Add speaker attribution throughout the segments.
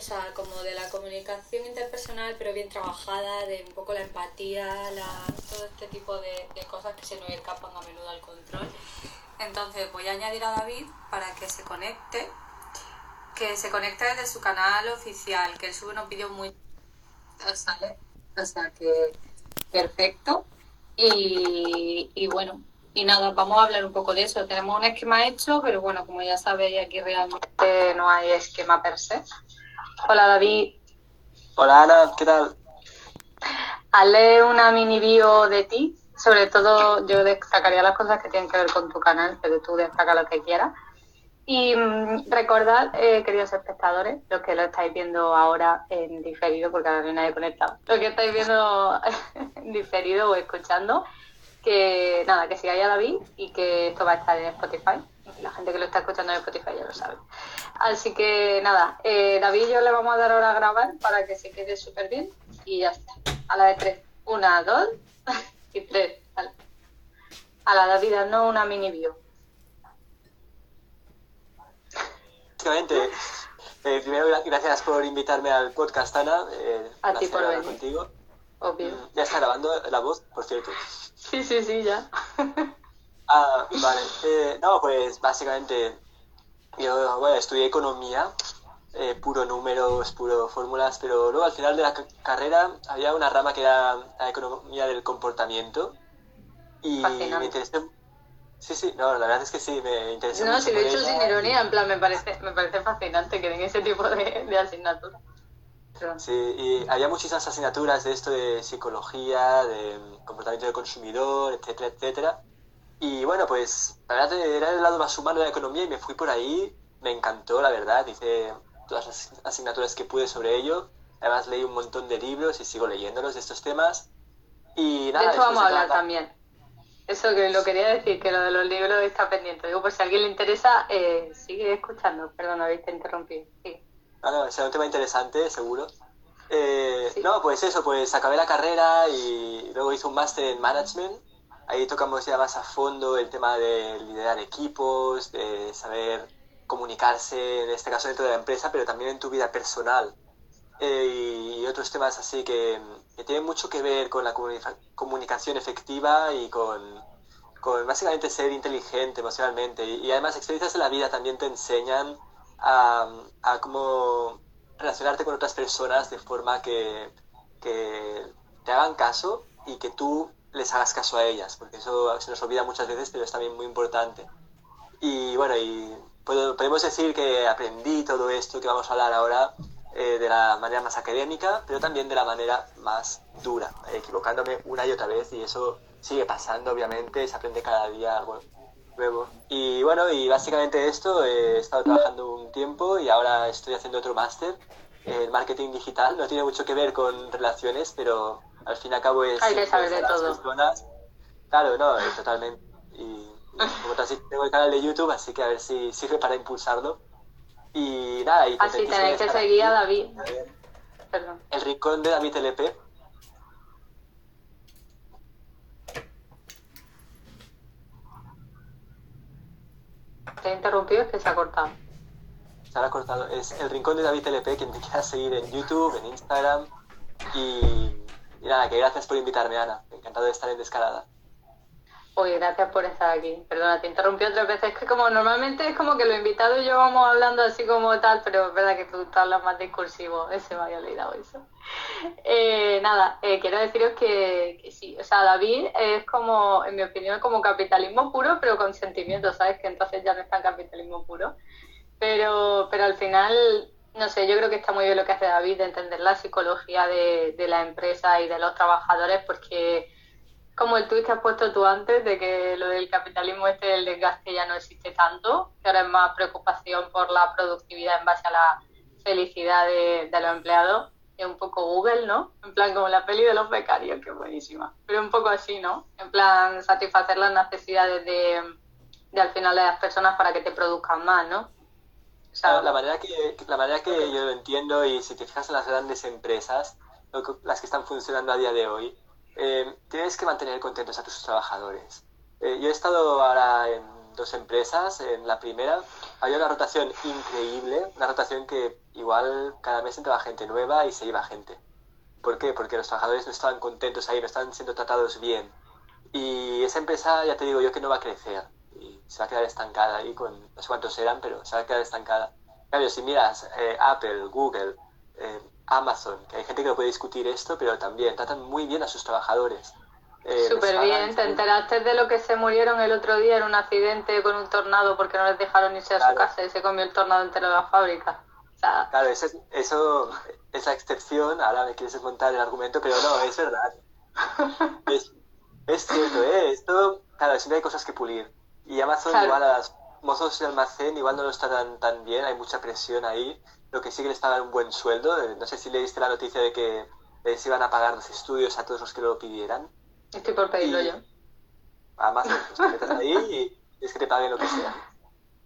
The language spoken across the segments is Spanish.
Speaker 1: sea, como de la comunicación interpersonal, pero bien trabajada, de un poco la empatía, todo este tipo de, de cosas que se nos escapan a menudo al control. Entonces voy a añadir a David para que se conecte, que se conecte desde su canal oficial, que él sube unos vídeos muy... O sea, que perfecto. Y, y bueno, y nada, vamos a hablar un poco de eso. Tenemos un esquema hecho, pero bueno, como ya sabéis, aquí realmente no hay esquema per se. Hola David.
Speaker 2: Hola Ana, ¿qué tal?
Speaker 1: Hazle una mini bio de ti. Sobre todo yo destacaría las cosas que tienen que ver con tu canal, pero tú destaca lo que quieras. Y mm, recordad, eh, queridos espectadores, los que lo estáis viendo ahora en diferido, porque ahora no hay nadie conectado, los que estáis viendo en diferido o escuchando, que nada, que sigáis a David y que esto va a estar en Spotify. La gente que lo está escuchando en Spotify ya lo sabe. Así que nada, eh, David y yo le vamos a dar ahora a grabar para que se quede súper bien y ya está. A la de tres. Una, dos y tres. A la David, no una mini bio.
Speaker 2: Básicamente, eh, primero gracias por invitarme al podcast, Ana. Eh,
Speaker 1: a ti por venir.
Speaker 2: Contigo.
Speaker 1: Obvio.
Speaker 2: Mm, ya está grabando la voz, por cierto.
Speaker 1: Sí, sí, sí, ya.
Speaker 2: ah, vale. Eh, no, pues básicamente yo bueno, estudié economía, eh, puro números, puro fórmulas, pero luego al final de la carrera había una rama que era la economía del comportamiento y me interesé Sí, sí, no, la verdad es que sí, me interesa
Speaker 1: No, si lo he hecho sin ironía, en plan, me parece, me parece fascinante que den ese tipo de, de asignaturas.
Speaker 2: Sí, y había muchísimas asignaturas de esto de psicología, de comportamiento del consumidor, etcétera, etcétera. Y bueno, pues la verdad era el lado más humano de la economía y me fui por ahí, me encantó, la verdad, hice todas las asignaturas que pude sobre ello. Además leí un montón de libros y sigo leyéndolos de estos temas. Y nada,
Speaker 1: de esto vamos a hablar también. Eso que lo quería decir, que lo de los libros está pendiente. Digo, por si a alguien le interesa, eh, sigue escuchando. Perdón, habéis interrumpido. Sí.
Speaker 2: Ah, no, será un tema interesante, seguro. Eh, no, pues eso, pues acabé la carrera y luego hice un máster en management. Ahí tocamos ya más a fondo el tema de liderar equipos, de saber comunicarse, en este caso dentro de la empresa, pero también en tu vida personal. Eh, y otros temas así que, que, tienen mucho que ver con la comunicación efectiva y con, con, básicamente ser inteligente emocionalmente. Y, y además experiencias de la vida también te enseñan a, a cómo relacionarte con otras personas de forma que, que, te hagan caso y que tú les hagas caso a ellas, porque eso se nos olvida muchas veces, pero es también muy importante. Y bueno, y podemos decir que aprendí todo esto que vamos a hablar ahora eh, de la manera más académica, pero también de la manera más dura, equivocándome una y otra vez, y eso sigue pasando, obviamente, se aprende cada día algo nuevo. Y bueno, y básicamente esto, he estado trabajando un tiempo y ahora estoy haciendo otro máster en marketing digital. No tiene mucho que ver con relaciones, pero al fin y al cabo es...
Speaker 1: Hay que saber de todo.
Speaker 2: Personas. Claro, no, totalmente. Y, como te tengo el canal de YouTube, así que a ver si sirve para impulsarlo. Y nada, y
Speaker 1: Así tenéis que seguir a David. Perdón.
Speaker 2: El rincón de David LP
Speaker 1: te he interrumpido es que se ha cortado.
Speaker 2: Se ha cortado. Es el rincón de David LP, quien te quiera seguir en YouTube, en Instagram. Y, y nada, que gracias por invitarme, Ana. Encantado de estar en Descarada.
Speaker 1: Oye, gracias por estar aquí. Perdona, te interrumpí otras veces. Es que como normalmente es como que los invitados y yo vamos hablando así como tal, pero es verdad que tú, hablas más discursivo. Ese me había olvidado eso. Eh, nada, eh, quiero deciros que, sí. O sea, David es como, en mi opinión, como capitalismo puro, pero con sentimientos, ¿sabes? Que entonces ya no es tan capitalismo puro. Pero, pero al final, no sé, yo creo que está muy bien lo que hace David de entender la psicología de, de la empresa y de los trabajadores, porque como el tuit que has puesto tú antes, de que lo del capitalismo este del desgaste ya no existe tanto, que ahora es más preocupación por la productividad en base a la felicidad de, los empleados. Es un poco Google, ¿no? En plan como la peli de los becarios, que buenísima. Pero un poco así, ¿no? En plan satisfacer las necesidades de, al final de las personas para que te produzcan más, ¿no?
Speaker 2: La manera que la manera que yo lo entiendo y si te fijas en las grandes empresas, las que están funcionando a día de hoy, eh, tienes que mantener contentos a tus trabajadores. Eh, yo he estado ahora en dos empresas. En la primera había una rotación increíble, una rotación que igual cada mes entraba gente nueva y se iba gente. ¿Por qué? Porque los trabajadores no estaban contentos ahí, no estaban siendo tratados bien. Y esa empresa, ya te digo yo, que no va a crecer. Se va a quedar estancada ahí con, no sé cuántos eran, pero se va a quedar estancada. Claro, si miras eh, Apple, Google, eh, Amazon, que hay gente que no puede discutir esto, pero también tratan muy bien a sus trabajadores.
Speaker 1: Eh, Súper bien, ¿te enteraste de lo que se murieron el otro día en un accidente con un tornado porque no les dejaron irse a su casa y se comió el tornado entero de la fábrica?
Speaker 2: Claro, eso, eso, es la excepción, ahora me quieres contar el argumento, pero no, es verdad. es, es, cierto, ¿eh? Esto, claro, siempre hay cosas que pulir. Y Amazon igual a los mozos de almacén igual no lo está tan, tan bien, hay mucha presión ahí, lo que sí que les pagan un buen sueldo. Eh, no sé si leíste la noticia de que les iban a pagar los estudios a todos los que lo pidieran.
Speaker 1: Estoy por pedirlo yo.
Speaker 2: Amazon, pues te metes ahí y es que te paguen lo que sea.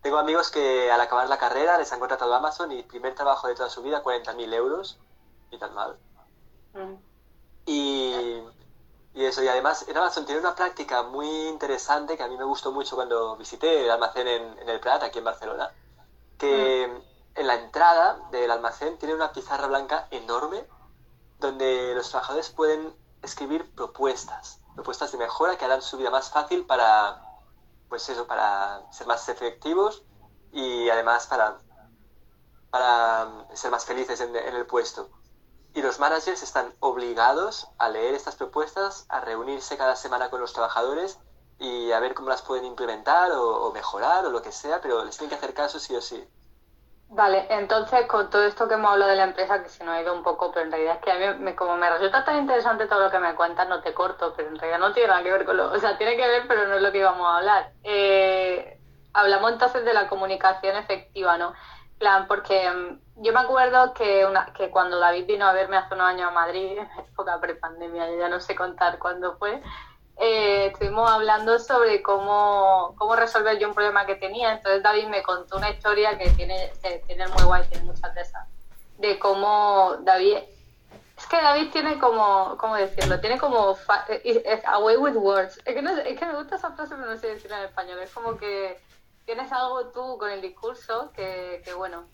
Speaker 2: Tengo amigos que al acabar la carrera les han contratado a Amazon y primer trabajo de toda su vida, 40.000 euros. Y tan mal. Mm. Y, y, eso, y además en Amazon tiene una práctica muy interesante que a mí me gustó mucho cuando visité el almacén en, el Prat, aquí en Barcelona, que mm. en la entrada del almacén tiene una pizarra blanca enorme donde los trabajadores pueden escribir propuestas, propuestas de mejora que harán su vida más fácil para, pues eso, para ser más efectivos y además para, para ser más felices en, el puesto. Y los managers están obligados a leer estas propuestas, a reunirse cada semana con los trabajadores y a ver cómo las pueden implementar o, mejorar o lo que sea, pero les tienen que hacer caso sí o sí.
Speaker 1: Vale, entonces con todo esto que hemos hablado de la empresa, que se nos ha ido un poco, pero en realidad es que a mí, me, como me resulta tan interesante todo lo que me cuentas, no te corto, pero en realidad no tiene nada que ver con lo... O sea, tiene que ver, pero no es lo que íbamos a hablar. Eh, hablamos entonces de la comunicación efectiva, ¿no? Plan, porque mm, yo me acuerdo que, una, que cuando David vino a verme hace unos años a Madrid, en época prepandemia, ya no sé contar cuándo fue, eh, estuvimos hablando sobre cómo, cómo resolver yo un problema que tenía. Entonces David me contó una historia que tiene, tiene muy guay, tiene muchas de esas, de cómo David... Es que David tiene como, ¿cómo decirlo? Tiene como es away with words. Es que, no, es que me gusta esa frase, pero no sé decirla en español. Es como que tienes algo tú con el discurso que, que bueno,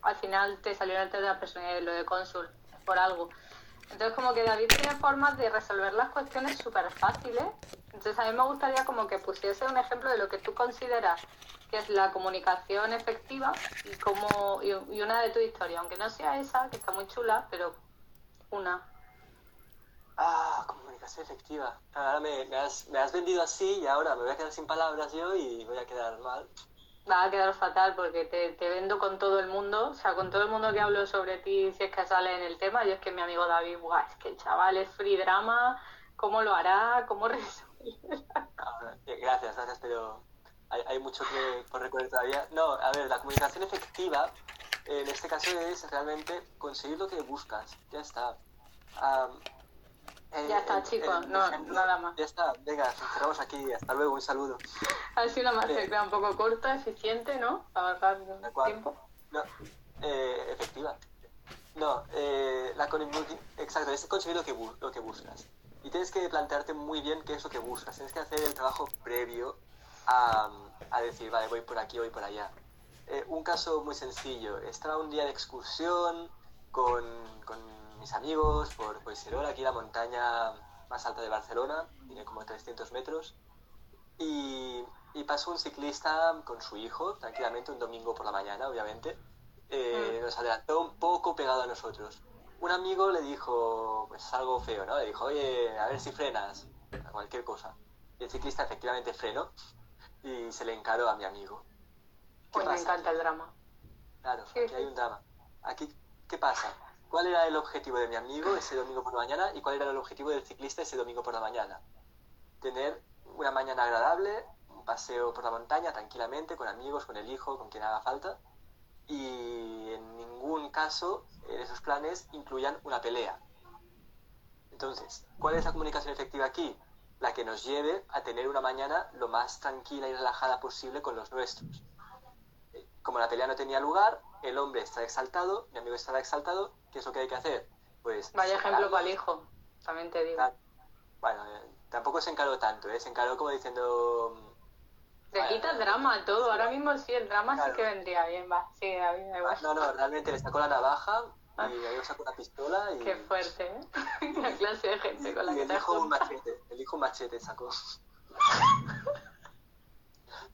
Speaker 1: al final te salió el de la personalidad, lo de cónsul, por algo. Entonces como que David tiene formas de resolver las cuestiones súper fáciles. Entonces a mí me gustaría como que pusiese un ejemplo de lo que tú consideras que es la comunicación efectiva y como y, una de tu historia, aunque no sea esa, que está muy chula, pero una.
Speaker 2: Ah, comunicación efectiva. Ahora me, me, has, me has vendido así y ahora me voy a quedar sin palabras yo y voy a quedar mal
Speaker 1: va a quedar fatal porque te, te, vendo con todo el mundo, o sea, con todo el mundo que hablo sobre ti, si es que sale en el tema, yo es que mi amigo David, Buah, es que el chaval es free drama, ¿cómo lo hará? ¿Cómo resuelve?
Speaker 2: gracias, gracias, pero hay, hay mucho que por recorrer todavía. No, a ver, la comunicación efectiva en este caso es realmente conseguir lo que buscas, ya está.
Speaker 1: Ya está, chicos, no, nada más.
Speaker 2: Ya está, venga, cerramos aquí, hasta luego, un saludo.
Speaker 1: Ha sido una masterclass un poco corta, eficiente, ¿no? Para ahorrar tiempo.
Speaker 2: No, eh, efectiva. No, eh, la exacto, es conseguir lo que, lo que buscas. Y tienes que plantearte muy bien qué es lo que buscas. Tienes que hacer el trabajo previo a, a decir, vale, voy por aquí, voy por allá. Eh, un caso muy sencillo. Estaba un día de excursión con, con mis amigos por Collserola, aquí la montaña más alta de Barcelona, tiene como 300 metros. Y, y, pasó un ciclista con su hijo, tranquilamente, un domingo por la mañana, obviamente. Eh, mm. Nos adelantó un poco pegado a nosotros. Un amigo le dijo, pues algo feo, ¿no? Le dijo, oye, a ver si frenas, cualquier cosa. Y el ciclista efectivamente frenó y se le encaró a mi amigo.
Speaker 1: Pues me encanta el drama.
Speaker 2: Claro, aquí hay un drama. Aquí, ¿qué pasa? Cuál era el objetivo de mi amigo ese domingo por la mañana y cuál era el objetivo del ciclista ese domingo por la mañana. Tener una mañana agradable, un paseo por la montaña tranquilamente, con amigos, con el hijo, con quien haga falta. Y en ningún caso en esos planes incluyan una pelea. Entonces, ¿cuál es la comunicación efectiva aquí? La que nos lleve a tener una mañana lo más tranquila y relajada posible con los nuestros. Como la pelea no tenía lugar, el hombre está exaltado, mi amigo estará exaltado, ¿qué es lo que hay que hacer? Pues...
Speaker 1: Vaya ejemplo para el hijo, también te digo.
Speaker 2: Bueno, eh, tampoco se encaró tanto, ¿eh? se encaró como diciendo,
Speaker 1: Se quita drama a todo. Ahora mismo sí, el drama sí que vendría bien. Va, sí, a mí me
Speaker 2: No, no, realmente le sacó la navaja y ahí sacó una pistola y...
Speaker 1: Qué fuerte, ¿eh? la clase de gente con la
Speaker 2: y
Speaker 1: que
Speaker 2: el
Speaker 1: te
Speaker 2: hijo un machete. El hijo un machete sacó.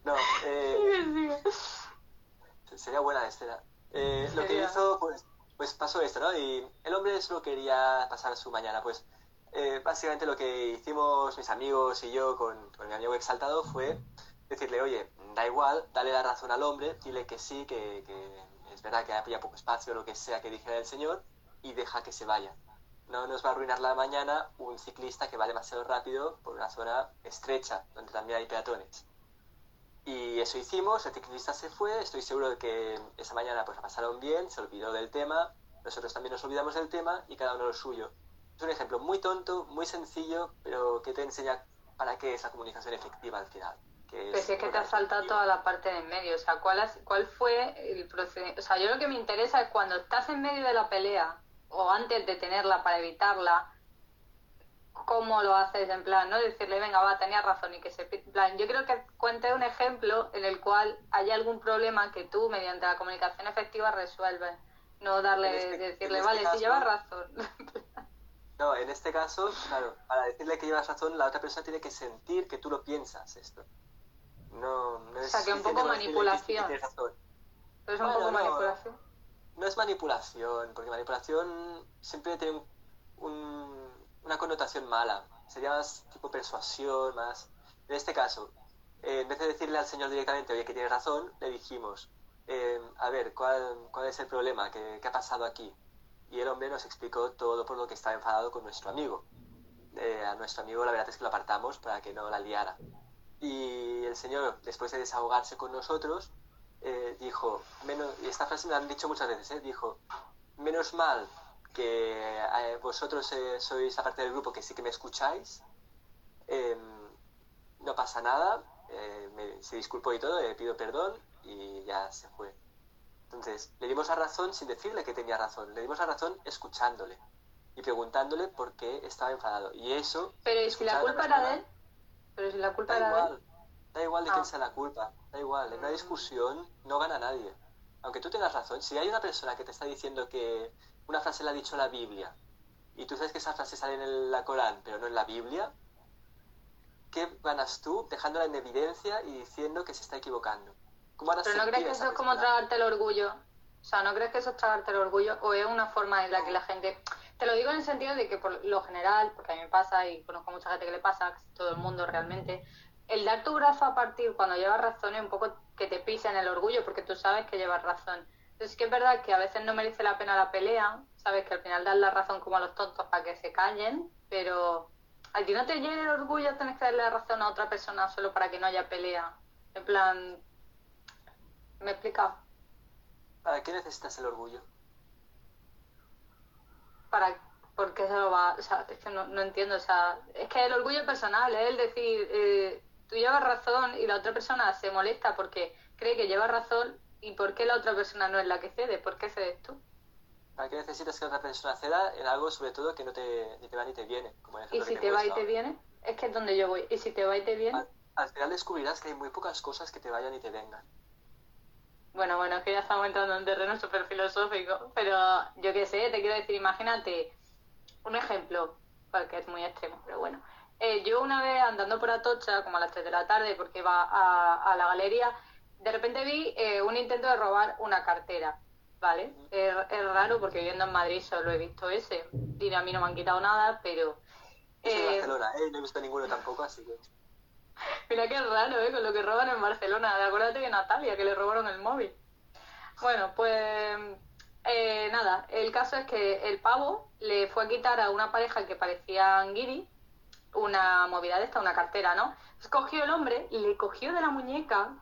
Speaker 2: No, eh, sería buena la escena. Eh, lo que hizo, pues, pues pasó esto, ¿no? Y el hombre solo quería pasar su mañana. Pues eh, básicamente lo que hicimos mis amigos y yo con, con mi amigo exaltado fue decirle, oye, da igual, dale la razón al hombre, dile que sí, que, que es verdad que había poco espacio, lo que sea que dijera el señor, y deja que se vaya. No nos va a arruinar la mañana un ciclista que va demasiado rápido por una zona estrecha, donde también hay peatones. Y eso hicimos, el ciclista se fue, estoy seguro de que esa mañana pues la pasaron bien, se olvidó del tema, nosotros también nos olvidamos del tema y cada uno lo suyo. Es un ejemplo muy tonto, muy sencillo, pero que te enseña para qué es la comunicación efectiva al final. Que
Speaker 1: Pues es que te has saltado toda la parte de en medio. O sea, ¿cuál, has- cuál fue el procedimiento? O sea, yo lo que me interesa es cuando estás en medio de la pelea o antes de tenerla para evitarla, cómo lo haces en plan, ¿no? Decirle, venga, va, tenía razón y que se... plan, yo creo que cuente un ejemplo en el cual haya algún problema que tú, mediante la comunicación efectiva, resuelves. No darle,
Speaker 2: este-
Speaker 1: decirle,
Speaker 2: este
Speaker 1: vale, si llevas razón.
Speaker 2: No, en este caso, claro, para decirle que llevas razón, la otra persona tiene que sentir que tú lo piensas esto. No, no es
Speaker 1: O sea, que un poco manipulación.
Speaker 2: tienes razón.
Speaker 1: Pero es un
Speaker 2: Bueno,
Speaker 1: poco
Speaker 2: no.
Speaker 1: manipulación.
Speaker 2: No es manipulación, porque manipulación siempre tiene un- un- una connotación mala. Sería más tipo persuasión, más... En este caso, eh, en vez de decirle al señor directamente, oye, que tienes razón, le dijimos, eh, a ver, ¿cuál, ¿cuál es el problema? ¿Qué, qué ha pasado aquí? Y el hombre nos explicó todo por lo que estaba enfadado con nuestro amigo. Eh, a nuestro amigo la verdad es que lo apartamos para que no la liara. Y el señor, después de desahogarse con nosotros, dijo, menos, y esta frase la han dicho muchas veces, dijo, menos mal que eh, vosotros eh, sois la parte del grupo que sí que me escucháis, em, no pasa nada, eh, me- se disculpó y todo, le pido perdón y ya se fue. Entonces, le dimos la razón sin decirle que tenía razón, le dimos la razón escuchándole y preguntándole por qué estaba enfadado. Y eso...
Speaker 1: Pero ¿y si la culpa era de él? Pero si la culpa
Speaker 2: Da
Speaker 1: era de él.
Speaker 2: igual, da igual de
Speaker 1: Ah.
Speaker 2: quién sea la culpa, da igual, en una discusión no gana nadie. Aunque tú tengas razón, si hay una persona que te está diciendo que una frase la ha dicho la Biblia y tú sabes que esa frase sale en el- la Corán pero no en la Biblia, ¿qué ganas tú dejándola en evidencia y diciendo que se está equivocando? ¿Cómo
Speaker 1: Pero ¿no crees que eso es como tragarte el orgullo? O sea, ¿no crees que eso es tragarte el orgullo? ¿O es una forma en la que la gente... Te lo digo en el sentido de que por lo general, porque a mí me pasa y conozco mucha gente que le pasa, casi todo el mundo realmente, el dar tu brazo a partir cuando llevas razón es un poco que te pisen el orgullo porque tú sabes que llevas razón. Entonces que es verdad que a veces no merece la pena la pelea, sabes que al final das la razón como a los tontos para que se callen, pero a ti no te llena el orgullo tener que darle la razón a otra persona solo para que no haya pelea. En plan, ¿me he explicado?
Speaker 2: ¿Para qué necesitas el orgullo?
Speaker 1: para por qué se lo va o sea es que no, no entiendo o sea es que el orgullo personal es el decir eh, tú llevas razón y la otra persona se molesta porque cree que lleva razón y por qué la otra persona no es la que cede por qué cedes tú
Speaker 2: ¿Para qué necesitas que otra persona ceda en algo sobre todo que no te, ni te va ni te viene? Como el
Speaker 1: y si
Speaker 2: que
Speaker 1: te va y te viene es que es donde yo voy y si te va y te viene
Speaker 2: Al, al final descubrirás que hay muy pocas cosas que te vayan y te vengan.
Speaker 1: Bueno, bueno, es que ya estamos entrando en un terreno súper filosófico, pero yo qué sé, te quiero decir, imagínate un ejemplo, porque es muy extremo, pero bueno. Eh, yo una vez andando por Atocha, como a las 3 de la tarde, porque iba a, a la galería, de repente vi eh, un intento de robar una cartera, ¿vale? Es, es raro porque viviendo en Madrid solo he visto ese, y a mí no me han quitado nada, pero... Eh,
Speaker 2: Barcelona, ¿eh? No he visto ninguno tampoco, así que...
Speaker 1: Mira qué raro, ¿eh? Con lo que roban en Barcelona. Acuérdate de Natalia, que le robaron el móvil. Bueno, pues eh, nada, el caso es que el pavo le fue a quitar a una pareja que parecía guiri una movida de esta, una cartera, ¿no? Entonces cogió el hombre, le cogió de la muñeca,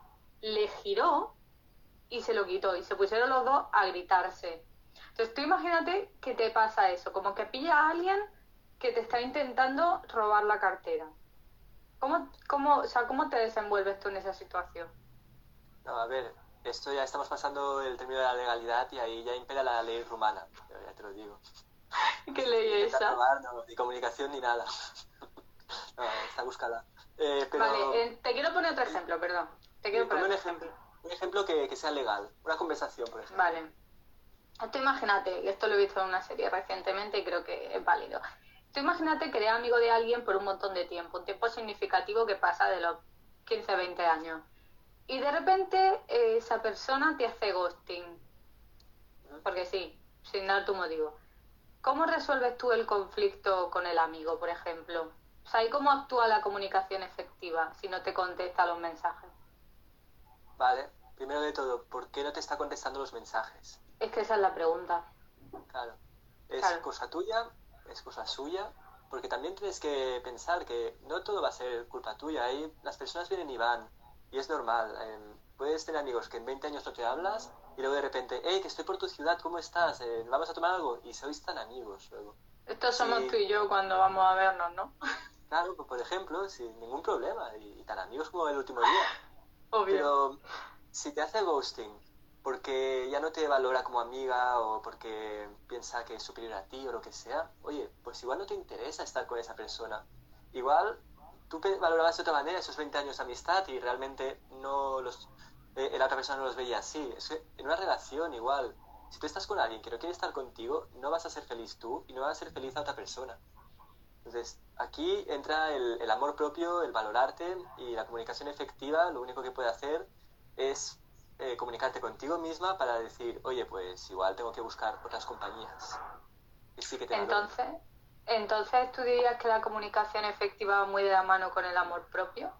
Speaker 1: le giró y se lo quitó. Y se pusieron los dos a gritarse. Entonces tú imagínate que te pasa eso, como que pilla a alguien que te está intentando robar la cartera. ¿Cómo, cómo, o sea, ¿Cómo te desenvuelves tú en esa situación?
Speaker 2: No, a ver, esto ya estamos pasando el término de la legalidad y ahí ya impera la ley rumana, ya te lo digo.
Speaker 1: ¿Qué ley es esa?
Speaker 2: robar, no, ni comunicación ni nada. no, está buscada. Eh,
Speaker 1: vale, te quiero poner otro ejemplo, perdón. Te quiero poner
Speaker 2: un ejemplo. Un ejemplo que, que sea legal, una conversación, por ejemplo.
Speaker 1: Vale. Tú imagínate, esto lo he visto en una serie recientemente y creo que es válido. Tú imagínate que eres amigo de alguien por un montón de tiempo, un tiempo significativo que pasa de los 15, 20 años. Y de repente eh, esa persona te hace ghosting. Porque sí, sin dar tu motivo. ¿Cómo resuelves tú el conflicto con el amigo, por ejemplo? O sea, ¿y cómo actúa la comunicación efectiva si no te contesta los mensajes?
Speaker 2: Vale, primero de todo, ¿por qué no te está contestando los mensajes?
Speaker 1: Es que esa es la pregunta.
Speaker 2: Claro. ¿Es cosa tuya? ¿Es cosa suya? Porque también tienes que pensar que no todo va a ser culpa tuya. Ahí las personas vienen y van. Y es normal. Em, puedes tener amigos que en 20 años no te hablas y luego de repente, hey, que estoy por tu ciudad, ¿cómo estás? Eh, ¿Vamos a tomar algo? Y sois tan amigos luego.
Speaker 1: Estos somos tú y yo cuando vamos a vernos, ¿no?
Speaker 2: Claro, pues por ejemplo, sin ningún problema. Y, tan amigos como el último día. Pero si te hace ghosting porque ya no te valora como amiga o porque piensa que es superior a ti o lo que sea, oye, pues igual no te interesa estar con esa persona. Igual tú valorabas de otra manera esos 20 años de amistad y realmente no los, eh, la otra persona no los veía así. En una relación igual, si tú estás con alguien que no quiere estar contigo, no vas a ser feliz tú y no vas a ser feliz a otra persona. Entonces, aquí entra el, el amor propio, el valorarte y la comunicación efectiva, lo único que puede hacer es eh, comunicarte contigo misma para decir, oye, pues igual tengo que buscar otras compañías.
Speaker 1: Y sí que te entonces, entonces, ¿tú dirías que la comunicación efectiva va muy de la mano con el amor propio?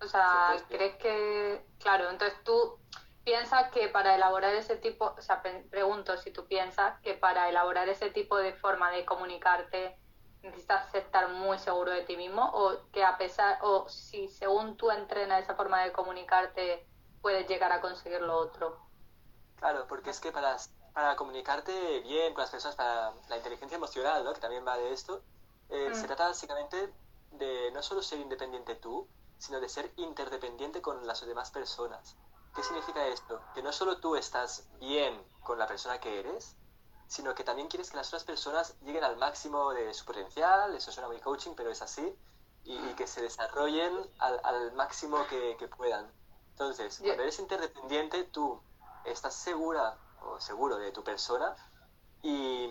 Speaker 1: O sea, ¿crees que, claro, entonces tú piensas que para elaborar ese tipo, o sea, pregunto si tú piensas que para elaborar ese tipo de forma de comunicarte necesitas estar muy seguro de ti mismo o que a pesar, o si según tú entrenas esa forma de comunicarte puedes llegar a conseguir lo otro.
Speaker 2: Claro, porque es que para, para comunicarte bien con las personas, para la inteligencia emocional, ¿no? que también va de esto, eh, se mm. trata básicamente de no solo ser independiente tú, sino de ser interdependiente con las demás personas. ¿Qué significa esto? Que no solo tú estás bien con la persona que eres, sino que también quieres que las otras personas lleguen al máximo de su potencial, eso suena muy coaching, pero es así, y, que se desarrollen al, al máximo que, que, puedan. Entonces, cuando eres interdependiente, tú estás segura o seguro de tu persona y,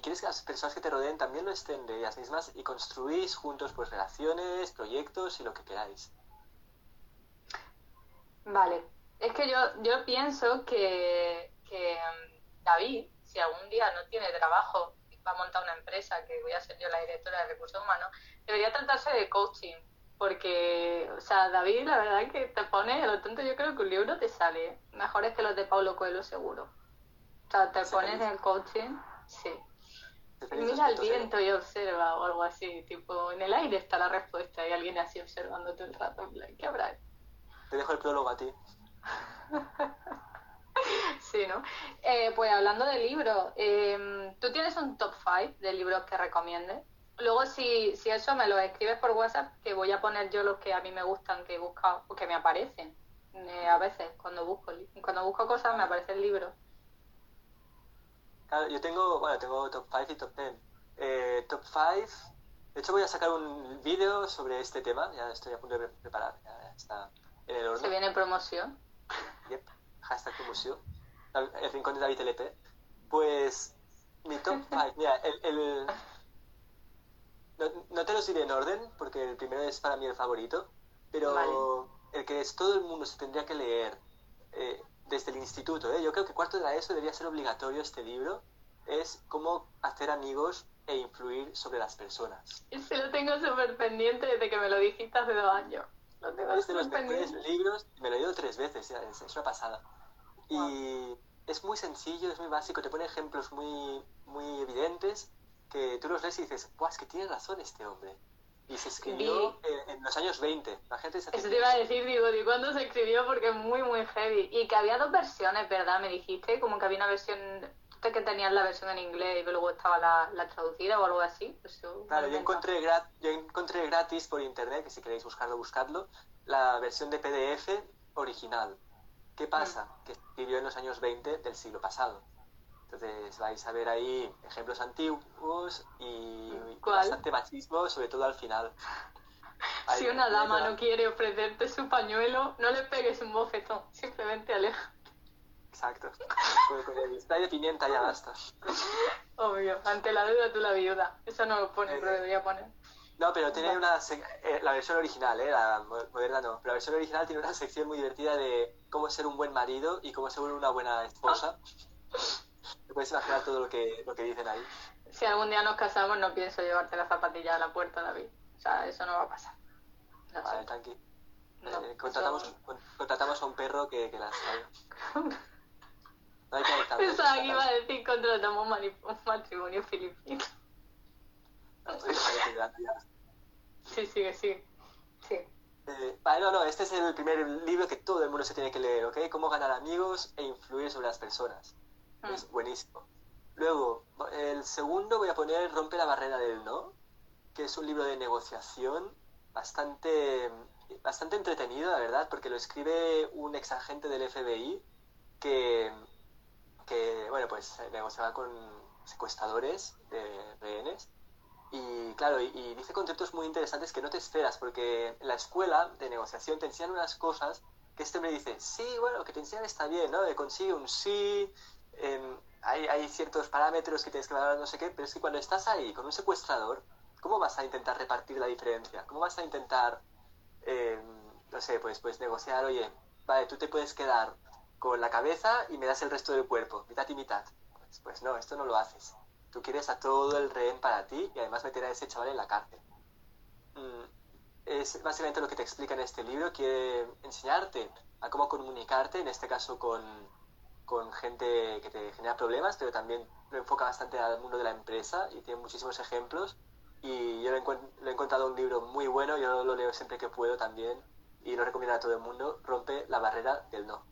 Speaker 2: quieres que las personas que te rodeen también lo estén de ellas mismas y construís juntos pues relaciones, proyectos y lo que queráis.
Speaker 1: Vale, es que yo, yo pienso que, que mm, David, si algún día no tiene trabajo y va a montar una empresa, que voy a ser yo la directora de recursos humanos, debería tratarse de coaching porque, o sea, David, la verdad que te pone, lo tanto yo creo que un libro te sale. Mejores que los de Paulo Coelho, seguro. O sea, te pones en el coaching, sí. Mira al viento y observa o algo así, tipo, en el aire está la respuesta y alguien así observando todo el rato, ¿qué habrá?
Speaker 2: Te dejo el prólogo a ti.
Speaker 1: sí, ¿no? Eh, pues hablando de libros, eh, ¿tú tienes un top 5 de libros que recomiendes? Luego, si, si eso me lo escribes por WhatsApp, que voy a poner yo los que a mí me gustan, que he buscado, que me aparecen. Eh, a veces, cuando busco cuando busco cosas, me aparece el libro.
Speaker 2: Claro, yo tengo, bueno, tengo top 5 y top 10. Eh, top 5, de hecho voy a sacar un vídeo sobre este tema, ya estoy a punto de preparar, ya está en el horno.
Speaker 1: ¿Se viene promoción?
Speaker 2: Yep, hashtag promoción, el rincón de David LP. Pues, mi top 5, mira, el, el no, te los diré en orden, porque el primero es para mí el favorito, pero el que es todo el mundo se tendría que leer eh, desde el instituto, ¿eh? yo creo que cuarto de la ESO debería ser obligatorio este libro, es cómo hacer amigos e influir sobre las personas.
Speaker 1: Se lo tengo súper pendiente desde que me lo dijiste hace dos años. Lo tengo
Speaker 2: es de los mejores libros, me lo he leído tres veces, es, una pasada. Y es muy sencillo, es muy básico, te pone ejemplos muy, muy evidentes que tú los lees y dices, ¡buah, es que tiene razón este hombre! Y se escribió en, los años 20. La gente se
Speaker 1: Eso te iba a decir, digo, ¿de cuándo se escribió? Porque es muy, muy heavy. Y que había dos versiones, ¿verdad? Me dijiste, como que había una versión que tenías la versión en inglés y luego estaba la, la traducida o algo así.
Speaker 2: Claro, yo encontré, yo encontré gratis por internet, que si queréis buscarlo, buscarlo, la versión de PDF original. ¿Qué pasa? Que escribió en los años 20 del siglo pasado. Entonces vais a ver ahí ejemplos antiguos y bastante machismo, sobre todo al final.
Speaker 1: Si una dama no quiere ofrecerte su pañuelo, no le pegues un bofetón, simplemente aleja.
Speaker 2: Exacto. Con el spray de pimienta ya basta.
Speaker 1: Obvio, ante la duda tú la viuda. Eso no lo pone, pero debería poner.
Speaker 2: No, pero tiene una. Eh, la versión original, ¿eh? La moderna no. Pero la versión original tiene una sección muy divertida de cómo ser un buen marido y cómo ser una buena esposa. Te puedes imaginar todo lo que, lo que dicen ahí.
Speaker 1: Si algún día nos casamos, no pienso llevarte la zapatilla a la puerta, David. O sea, eso no va a pasar.
Speaker 2: vale, tranqui. Eh, contratamos, contratamos a un perro que, que las
Speaker 1: No hay que Pensaba que iba a decir contratamos un matrimonio filipino. Sí, sigue, sigue. Sí.
Speaker 2: Eh, no, no, este es el primer libro que todo el mundo se tiene que leer, ¿ok? Cómo ganar amigos e influir sobre las personas. Mm. Es buenísimo. Luego, el segundo voy a poner Rompe la barrera del no, que es un libro de negociación bastante, bastante entretenido, la verdad, porque lo escribe un ex agente del FBI que, que bueno, pues negociaba con secuestradores de rehenes y claro, y, dice conceptos muy interesantes que no te esperas, porque en la escuela de negociación te enseñan unas cosas que este me dice, sí, bueno, que te enseñan está bien, ¿no? Consigue un sí, hay, hay, ciertos parámetros que tienes que valorar, no sé qué, pero es que cuando estás ahí con un secuestrador, ¿cómo vas a intentar repartir la diferencia? ¿Cómo vas a intentar, em, no sé, pues, pues negociar, oye, vale, tú te puedes quedar con la cabeza y me das el resto del cuerpo, mitad y mitad? Pues, pues no, esto no lo haces. Tú quieres a todo el rehén para ti y además meter a ese chaval en la cárcel. Mm, es básicamente lo que te explica en este libro. Quiere enseñarte a cómo comunicarte, en este caso con, con gente que te genera problemas, pero también lo enfoca bastante al mundo de la empresa y tiene muchísimos ejemplos. Y yo lo, he encontrado un libro muy bueno, yo lo leo siempre que puedo también y lo recomiendo a todo el mundo. Rompe la barrera del no.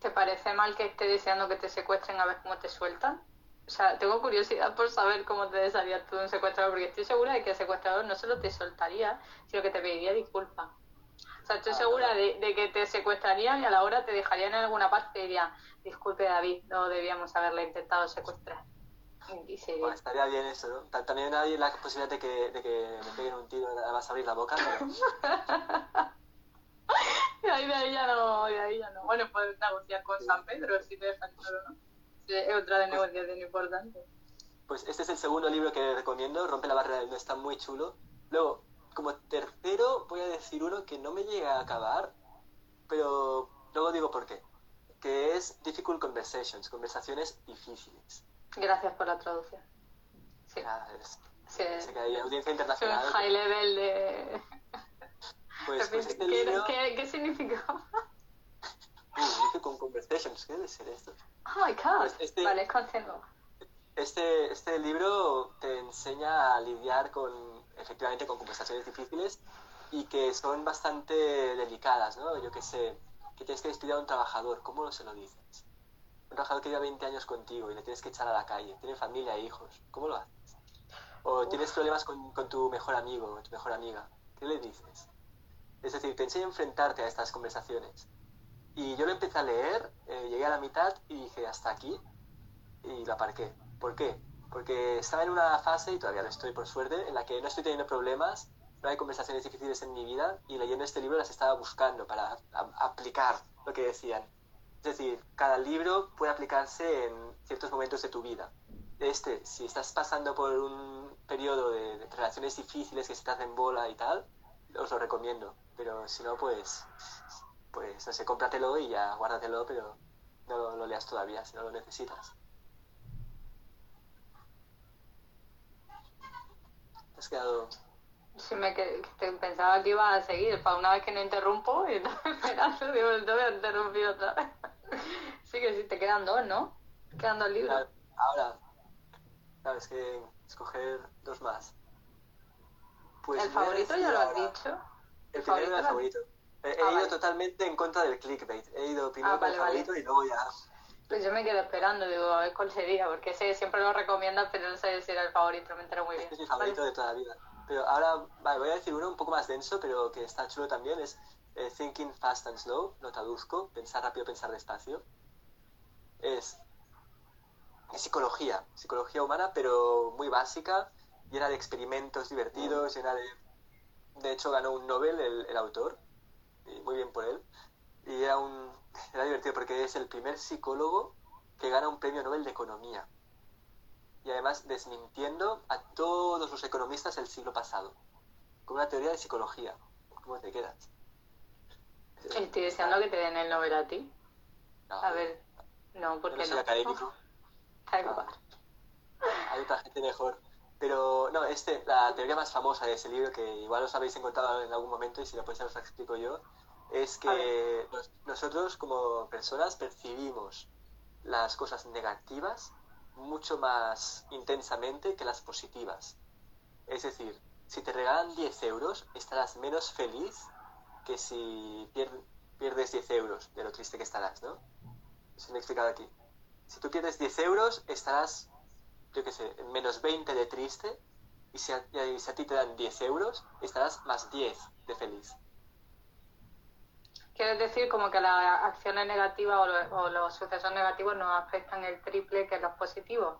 Speaker 1: ¿Te parece mal que esté deseando que te secuestren a ver cómo te sueltan? O sea, tengo curiosidad por saber cómo te desharías tú de un secuestrador, porque estoy segura de que el secuestrador no solo te soltaría, sino que te pediría disculpas. O sea, estoy ah, segura de, que te secuestrarían y a la hora te dejarían en alguna parte y dirían, disculpe David, no debíamos haberle intentado secuestrar.
Speaker 2: Y bueno, estaría bien eso, ¿no? También hay la posibilidad de que, de que me peguen un tiro, nada más abrir la boca, pero...
Speaker 1: de, ahí, de ahí ya no, de ahí ya no. Bueno, puedes negociar con San Pedro si te dejan solo, ¿no? Es otra de negociación importante.
Speaker 2: Pues este es el segundo libro que recomiendo, Rompe la barrera del no, está muy chulo. Luego, como tercero, voy a decir uno que no me llega a acabar, pero luego digo por qué. Que es Difficult Conversations, conversaciones difíciles.
Speaker 1: Gracias por la traducción.
Speaker 2: Sí. es, sí. que hay audiencia internacional.
Speaker 1: Es un high level de...
Speaker 2: Pues, pues este
Speaker 1: ¿Qué,
Speaker 2: libro...
Speaker 1: ¿qué, ¿Qué significa?
Speaker 2: Con Conversations, ¿qué debe ser esto?
Speaker 1: Oh my god. Este, vale,
Speaker 2: Este, este libro te enseña a lidiar con, efectivamente, con conversaciones difíciles y que son bastante delicadas, ¿no? Yo qué sé, que tienes que despedir a un trabajador, ¿cómo se lo dices? Un trabajador que lleva 20 años contigo y le tienes que echar a la calle, tiene familia e hijos, ¿cómo lo haces? O tienes problemas con, con tu mejor amigo, tu mejor amiga, ¿qué le dices? Es decir, te enseña a enfrentarte a estas conversaciones y yo lo empecé a leer, eh, llegué a la mitad y dije, hasta aquí, y la aparqué. ¿Por qué? Porque estaba en una fase, y todavía lo estoy por suerte, en la que no estoy teniendo problemas, no hay conversaciones difíciles en mi vida, y leyendo este libro las estaba buscando para aplicar lo que decían. Es decir, cada libro puede aplicarse en ciertos momentos de tu vida. Este, si estás pasando por un periodo de, de relaciones difíciles que se te hacen bola y tal, os lo recomiendo. Pero si no, pues pues no sé, cómpratelo y ya guárdatelo, pero no lo, leas todavía si no lo necesitas. ¿Te has quedado...?
Speaker 1: Sí, me pensaba que iba a seguir, para una vez que no interrumpo, y estaba esperando, digo, te voy a interrumpir otra vez. sí que sí, te quedan dos, ¿no? Quedan dos libros.
Speaker 2: Ahora, claro, es que escoger dos más.
Speaker 1: Pues ¿El favorito ya lo has dicho?
Speaker 2: El, primero era el favorito. He, ah, ido totalmente en contra del clickbait. He ido primero ah, favorito y luego ya.
Speaker 1: Pues yo me quedo esperando, digo, a ver cuál sería, porque sé, siempre lo recomiendas, pero no sé si era el favorito, me entero muy bien.
Speaker 2: es mi favorito de toda la vida. Pero ahora, vale, voy a decir uno un poco más denso, pero que está chulo también, es eh, Thinking Fast and Slow, lo traduzco, pensar rápido, pensar despacio. Es, es psicología, psicología humana, pero muy básica, llena de experimentos divertidos, llena de de hecho ganó un Nobel el, el autor, y muy bien por él. Y era, un, era divertido porque es el primer psicólogo que gana un premio Nobel de Economía. Y además desmintiendo a todos los economistas del siglo pasado, con una teoría de psicología. ¿Cómo te quedas?
Speaker 1: Estoy deseando que te den el Nobel a ti. a ver, no, porque no.
Speaker 2: Soy académico. Hay otra gente mejor. Pero no, este, la teoría más famosa de ese libro, que igual os habéis encontrado en algún momento y si lo puedes os la explico yo, es que nosotros como personas percibimos las cosas negativas mucho más intensamente que las positivas. Es decir, si te regalan 10 euros, estarás menos feliz que si pierdes 10 euros de lo triste que estarás, ¿no? Eso me he explicado aquí. Si tú pierdes 10 euros, estarás, yo qué sé, en menos 20 de triste, y si, a, si a ti te dan 10 euros, estarás más 10 de feliz.
Speaker 1: Quieres decir como que las acciones negativas o, los sucesos negativos nos afectan el triple que los positivos.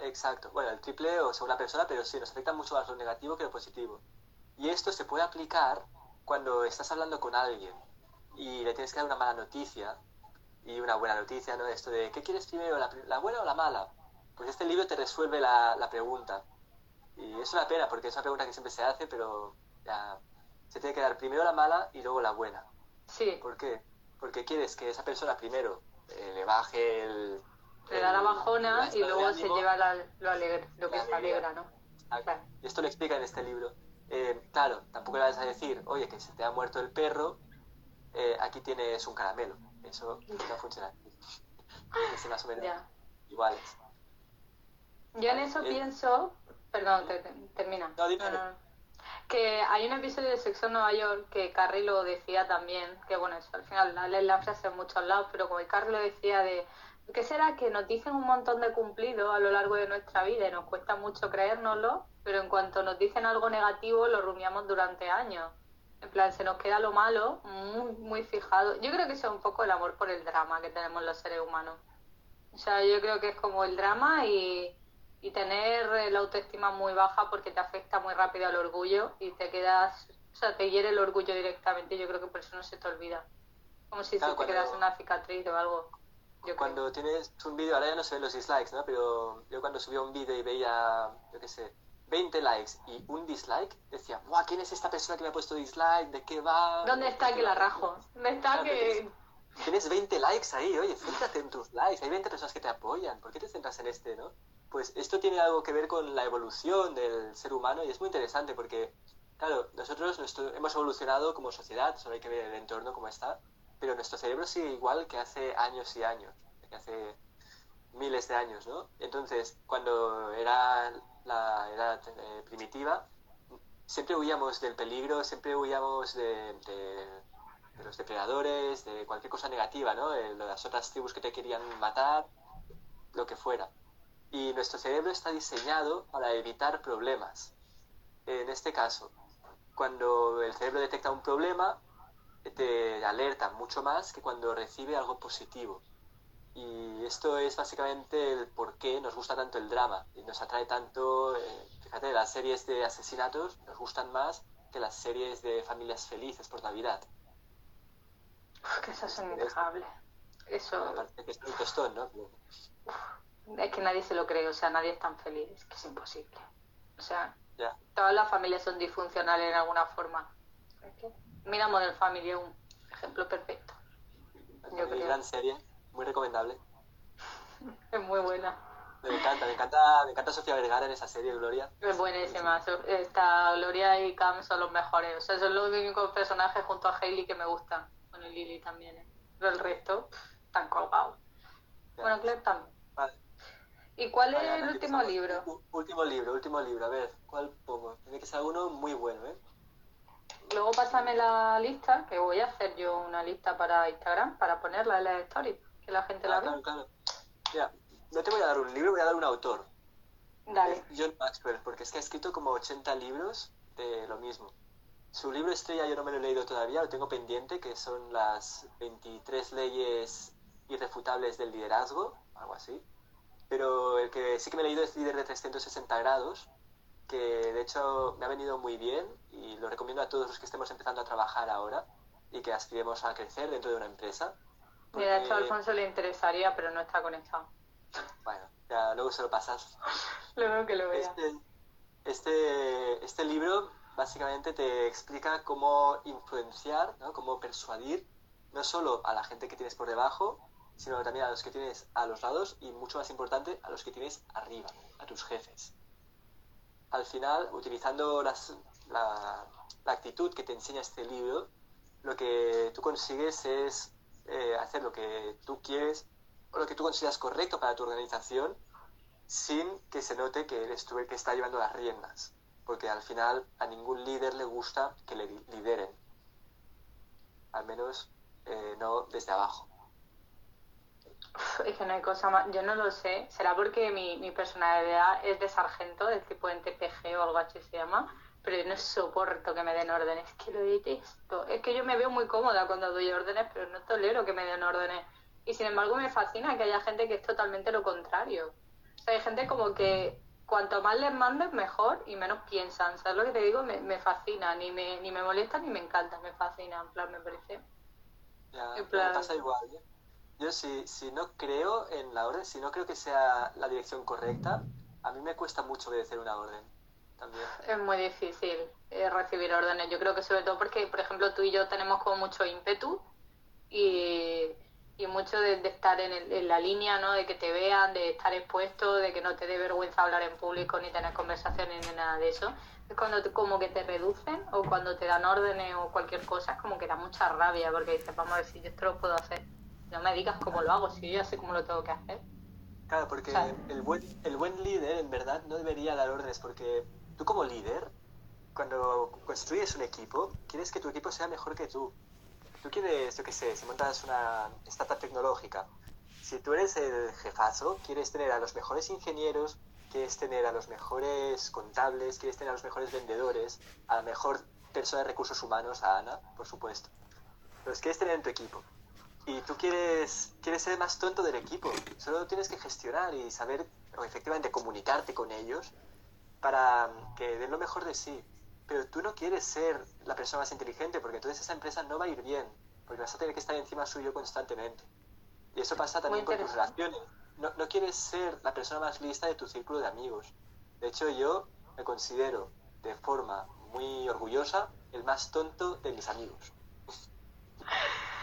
Speaker 2: Exacto. Bueno, el triple o según la persona, pero sí, nos afecta mucho más lo negativo que lo positivo. Y esto se puede aplicar cuando estás hablando con alguien y le tienes que dar una mala noticia y una buena noticia, ¿no? Esto de, ¿qué quieres primero, la, buena o la mala? Pues este libro te resuelve la, la, pregunta. Y es una pena porque es una pregunta que siempre se hace, pero ya se tiene que dar primero la mala y luego la buena.
Speaker 1: Sí.
Speaker 2: ¿Por qué? Porque quieres que esa persona primero eh, le baje el...
Speaker 1: Le da la bajona y luego se lleva lo, alegre, lo que se alegra, ¿no?
Speaker 2: Y esto lo explica en este libro. Eh, claro, tampoco le vas a decir, oye, que se te ha muerto el perro, eh, aquí tienes un caramelo. Eso no funciona. Es más o menos iguales.
Speaker 1: Yo en eso pienso, perdón, termina.
Speaker 2: No, dime
Speaker 1: que hay un episodio de Sexo en Nueva York que Carrie lo decía también, que bueno, eso al final lees la frase en muchos lados, pero como Carrie lo decía de, ¿qué será que nos dicen un montón de cumplidos a lo largo de nuestra vida y nos cuesta mucho creérnoslo, pero en cuanto nos dicen algo negativo lo rumiamos durante años? En plan, se nos queda lo malo muy, muy fijado. Yo creo que eso es un poco el amor por el drama que tenemos los seres humanos. O sea, yo creo que es como el drama y, y tener la autoestima muy baja porque te afecta muy rápido al orgullo y te quedas, o sea, te hiere el orgullo directamente. Yo creo que por eso no se te olvida. Como si se te quedas una cicatriz o algo.
Speaker 2: Yo cuando tienes un vídeo, ahora ya no se ven los dislikes, ¿no? Pero yo cuando subía un vídeo y veía, yo qué sé, 20 likes y un dislike, decía, ¡buah! ¿Quién es esta persona que me ha puesto dislike? ¿De qué va?
Speaker 1: ¿Dónde está que la rajo? ¿Dónde está que.?
Speaker 2: Tienes 20 likes ahí, oye, céntrate en tus likes, hay 20 personas que te apoyan, ¿por qué te centras en este, no? Pues esto tiene algo que ver con la evolución del ser humano y es muy interesante porque, claro, nosotros hemos evolucionado como sociedad, solo hay que ver el entorno como está, pero nuestro cerebro sigue igual que hace años y años, que hace miles de años, ¿no? Entonces, cuando era la edad eh, primitiva, siempre huíamos del peligro, siempre huíamos de, de, los depredadores, de cualquier cosa negativa, ¿no? De las otras tribus que te querían matar, lo que fuera y nuestro cerebro está diseñado para evitar problemas. En este caso, cuando el cerebro detecta un problema, te alerta mucho más que cuando recibe algo positivo. Y esto es básicamente el por qué nos gusta tanto el drama y nos atrae tanto, eh, fíjate, las series de asesinatos nos gustan más que las series de familias felices por Navidad.
Speaker 1: que eso es indejable. Eso...
Speaker 2: Aparte que es un tostón, ¿no?
Speaker 1: Es que nadie se lo cree, o sea, nadie es tan feliz, es que es imposible. O sea, todas las familias son disfuncionales en alguna forma. mira Model Family, es un ejemplo perfecto.
Speaker 2: Yo creo. gran serie, muy recomendable.
Speaker 1: es muy buena.
Speaker 2: Me encanta, me encanta, me encanta Sofía Vergara en esa serie, Gloria.
Speaker 1: Es buenísima, esta Gloria y Cam son los mejores, o sea, son los únicos personajes junto a Hailey que me gustan. Bueno, Lily también, ¿eh? pero el resto, están colgados. Bueno, Claire también. ¿Y cuál es el último libro?
Speaker 2: Último libro, último libro. A ver, ¿cuál pongo? Tiene que ser uno muy bueno, ¿eh?
Speaker 1: Luego pásame la lista, que voy a hacer yo una lista para Instagram, para ponerla en la story, que la gente la
Speaker 2: ah, vea. Claro, claro. Mira, no te voy a dar un libro, voy a dar un autor.
Speaker 1: Dale.
Speaker 2: John Maxwell, porque es que ha escrito como 80 libros de lo mismo. Su libro estrella yo no me lo he leído todavía, lo tengo pendiente, que son las 23 leyes irrefutables del liderazgo, algo así pero el que sí que me he leído es Líder de 360 grados, que de hecho me ha venido muy bien y lo recomiendo a todos los que estemos empezando a trabajar ahora y que aspiremos a crecer dentro de una empresa.
Speaker 1: Mira, esto a Alfonso le interesaría, pero no está conectado.
Speaker 2: Bueno, ya luego se lo pasas.
Speaker 1: luego que lo vea.
Speaker 2: Este, este, este, libro básicamente te explica cómo influenciar, ¿no? cómo persuadir no solo a la gente que tienes por debajo, sino también a los que tienes a los lados y, mucho más importante, a los que tienes arriba, a tus jefes. Al final, utilizando las, la, actitud que te enseña este libro, lo que tú consigues es eh, hacer lo que tú quieres o lo que tú consideras correcto para tu organización sin que se note que eres tú el que está llevando las riendas. Porque al final a ningún líder le gusta que le lideren. Al menos eh, no desde abajo.
Speaker 1: Es que no hay cosa más. Yo no lo sé. Será porque mi, mi personalidad es de sargento, del tipo en TPG o algo así se llama. Pero yo no soporto que me den órdenes. Es que lo detesto. Es que yo me veo muy cómoda cuando doy órdenes, pero no tolero que me den órdenes. Y sin embargo me fascina que haya gente que es totalmente lo contrario. O sea, hay gente como que cuanto más les mandes, mejor y menos piensan. ¿Sabes lo que te digo? Me, me fascina. Ni me, ni me molesta ni me encanta. Me fascina. En plan, me parece.
Speaker 2: Ya, me pasa igual. ¿eh? Yo si, si no creo en la orden, si no creo que sea la dirección correcta, a mí me cuesta mucho obedecer una orden. También.
Speaker 1: Es muy difícil eh, recibir órdenes. Yo creo que sobre todo porque, por ejemplo, tú y yo tenemos como mucho ímpetu y, y mucho de, estar en, en, la línea, ¿no? De que te vean, de estar expuesto, de que no te dé vergüenza hablar en público ni tener conversaciones ni nada de eso. Es cuando como que te reducen o cuando te dan órdenes o cualquier cosa, es como que da mucha rabia porque dices, vamos a ver si yo esto lo puedo hacer no me digas cómo lo hago, si yo ya sé cómo lo tengo que hacer.
Speaker 2: Claro, porque el, buen, el buen líder en verdad no debería dar órdenes, porque tú como líder, cuando construyes un equipo, quieres que tu equipo sea mejor que tú. Tú quieres, yo qué sé, si montas una startup tecnológica, si tú eres el jefazo, quieres tener a los mejores ingenieros, quieres tener a los mejores contables, quieres tener a los mejores vendedores, a la mejor persona de recursos humanos, a Ana, por supuesto. Los quieres tener en tu equipo y tú quieres, quieres ser el más tonto del equipo. Solo tienes que gestionar y saber, o efectivamente comunicarte con ellos para que den lo mejor de sí. Pero tú no quieres ser la persona más inteligente porque entonces esa empresa no va a ir bien, porque vas a tener que estar encima suyo constantemente. Y eso pasa también con tus relaciones. No, no quieres ser la persona más lista de tu círculo de amigos. De hecho, yo me considero de forma muy orgullosa el más tonto de mis amigos.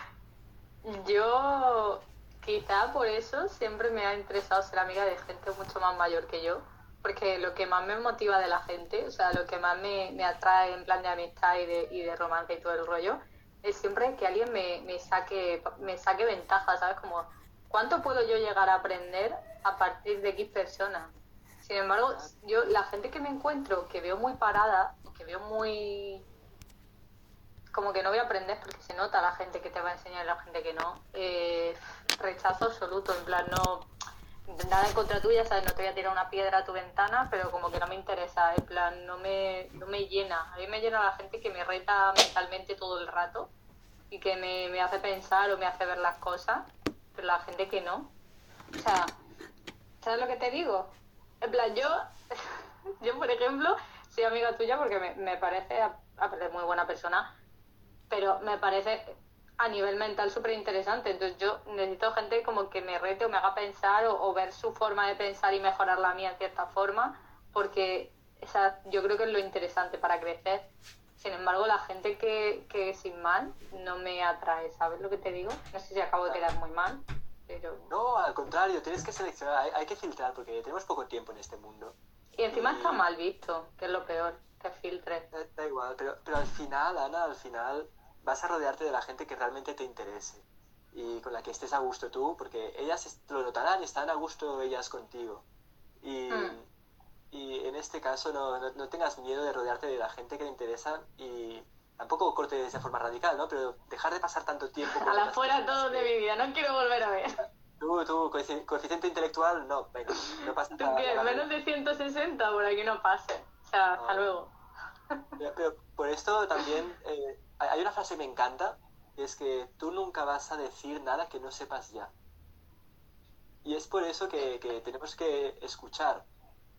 Speaker 1: Yo, quizá por eso, siempre me ha interesado ser amiga de gente mucho más mayor que yo, porque lo que más me motiva de la gente, o sea, lo que más me, atrae en plan de amistad y de, y de romance y todo el rollo, es siempre que alguien me, me, saque, me saque ventaja, ¿sabes? Como, ¿cuánto puedo yo llegar a aprender a partir de X personas? Sin embargo, yo, la gente que me encuentro, que veo muy parada, que veo muy como que no voy a aprender porque se nota la gente que te va a enseñar y la gente que no. Eh, rechazo absoluto, en plan, no. Nada en contra tuya, ¿sabes? No te voy a tirar una piedra a tu ventana, pero como que no me interesa, en plan, no me, no me llena. A mí me llena la gente que me reta mentalmente todo el rato y que me, me hace pensar o me hace ver las cosas, pero la gente que no. O sea, ¿sabes lo que te digo? En plan, yo, yo por ejemplo, soy amiga tuya porque me, me parece, aparte muy buena persona, pero me parece a nivel mental súper interesante. Entonces yo necesito gente como que me rete o me haga pensar o, ver su forma de pensar y mejorar la mía en cierta forma, porque esa, yo creo que es lo interesante para crecer. Sin embargo, la gente que, que sin mal no me atrae, ¿sabes lo que te digo? No sé si acabo de quedar muy mal, pero...
Speaker 2: No, al contrario, tienes que seleccionar, hay, que filtrar porque tenemos poco tiempo en este mundo.
Speaker 1: Y encima está mal visto, que es lo peor, que filtre.
Speaker 2: Da igual, pero, pero al final, Ana, al final vas a rodearte de la gente que realmente te interese y con la que estés a gusto tú, porque ellas lo notarán estarán a gusto ellas contigo. Y, hmm. y en este caso no, no, tengas miedo de rodearte de la gente que te interesa y tampoco corte de esa forma radical, ¿no? Pero dejar de pasar tanto tiempo...
Speaker 1: A la fuera todo de mi vida, no quiero volver a ver.
Speaker 2: Tú, tú, coeficiente intelectual, no, venga, no pasa
Speaker 1: nada. qué? Menos de 160 por aquí no pase. O sea, hasta luego.
Speaker 2: Pero, por esto también... Eh, hay una frase que me encanta, es que tú nunca vas a decir nada que no sepas ya. Y es por eso que, tenemos que escuchar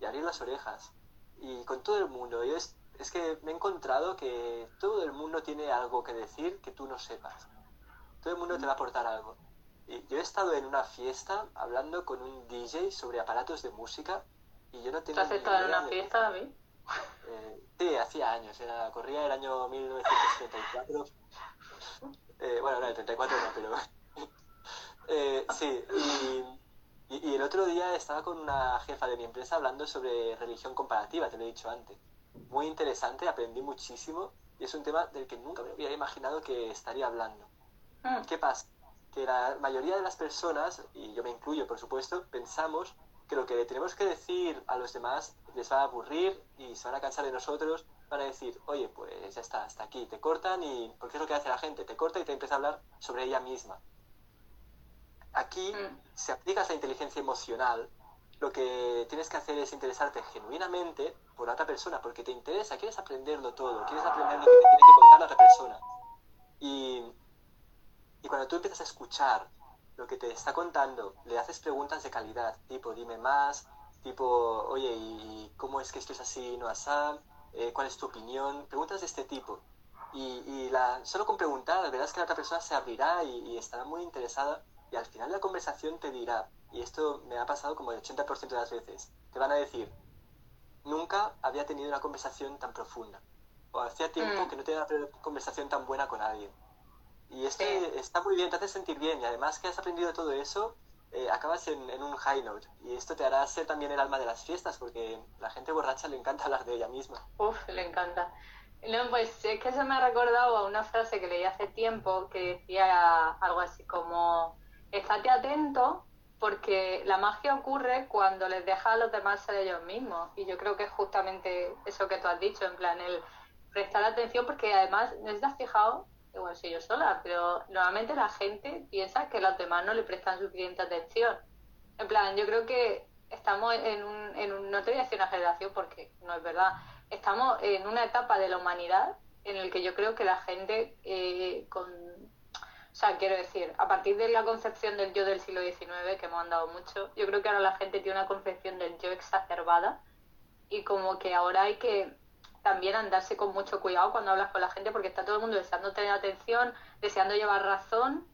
Speaker 2: y abrir las orejas y con todo el mundo. Yo es, es que me he encontrado que todo el mundo tiene algo que decir que tú no sepas. Todo el mundo te va a aportar algo. Y yo he estado en una fiesta hablando con un DJ sobre aparatos de música y yo no tengo
Speaker 1: ¿Tú has estado en una fiesta, David?
Speaker 2: Eh, sí, hacía años, era, corría el año 1934. Eh, bueno, no, el 34 no, pero... eh, sí, y, y, el otro día estaba con una jefa de mi empresa hablando sobre religión comparativa, te lo he dicho antes. Muy interesante, aprendí muchísimo y es un tema del que nunca me hubiera imaginado que estaría hablando. Mm. ¿Qué pasa? Que la mayoría de las personas, y yo me incluyo por supuesto, pensamos que lo que le tenemos que decir a los demás les va a aburrir y se van a cansar de nosotros, van a decir, oye, pues ya está, hasta aquí, te cortan y, porque es lo que hace la gente, te corta y te empieza a hablar sobre ella misma. Aquí, mm. si aplicas la inteligencia emocional, lo que tienes que hacer es interesarte genuinamente por la otra persona, porque te interesa, quieres aprenderlo todo, quieres aprender lo que te tiene que contar la otra persona. Y, y cuando tú empiezas a escuchar lo que te está contando, le haces preguntas de calidad, tipo, dime más, tipo, oye, ¿y cómo es que esto es así, no así? Eh, ¿Cuál es tu opinión? Preguntas de este tipo. Y, y, la, solo con preguntar, verás que la otra persona se abrirá y, estará muy interesada y al final de la conversación te dirá, y esto me ha pasado como el 80% de las veces, te van a decir, nunca había tenido una conversación tan profunda. O hacía tiempo mm. que no tenía una conversación tan buena con alguien. Y esto está muy bien, te hace sentir bien. Y además que has aprendido todo eso, eh, acabas en, un high note. Y esto te hará ser también el alma de las fiestas, porque la gente borracha le encanta hablar de ella misma.
Speaker 1: Uf, le encanta. No, pues es que se me ha recordado a una frase que leí hace tiempo que decía algo así como, estate atento porque la magia ocurre cuando les dejas a los demás ser ellos mismos. Y yo creo que es justamente eso que tú has dicho, en plan, el prestar atención, porque además, ¿no te has fijado? Igual soy yo sola, pero normalmente la gente piensa que los demás no le prestan suficiente atención. En plan, yo creo que estamos en un, en un, no te voy a decir una generación porque no es verdad, estamos en una etapa de la humanidad en el que yo creo que la gente eh, con, o sea, quiero decir, a partir de la concepción del yo del siglo XIX, que hemos andado mucho, yo creo que ahora la gente tiene una concepción del yo exacerbada y como que ahora hay que también andarse con mucho cuidado cuando hablas con la gente porque está todo el mundo deseando tener atención, deseando llevar razón.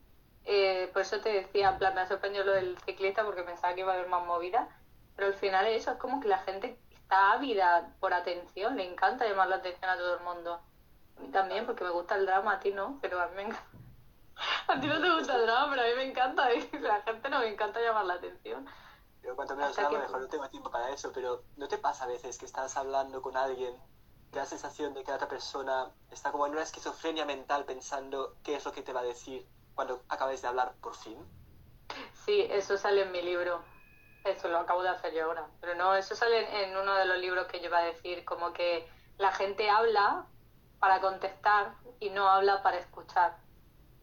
Speaker 1: Eh, por eso te decía, en plan, me ha sorprendido lo del ciclista porque pensaba que iba a haber más movida. Pero al final eso es como que la gente está ávida por atención, le encanta llamar la atención a todo el mundo. A mí también, porque me gusta el drama, a ti no, pero a mí me encanta. A ti no te gusta el drama, pero a mí me encanta. La gente no me encanta llamar la atención.
Speaker 2: Yo cuanto menos drama, mejor no tengo tiempo para eso, pero ¿no te pasa a veces que estás hablando con alguien te da la sensación de que la otra persona está como en una esquizofrenia mental pensando qué es lo que te va a decir cuando acabes de hablar por fin.
Speaker 1: Sí, eso sale en mi libro. Eso lo acabo de hacer yo ahora. Pero no, eso sale en uno de los libros que yo iba a decir, como que la gente habla para contestar y no habla para escuchar.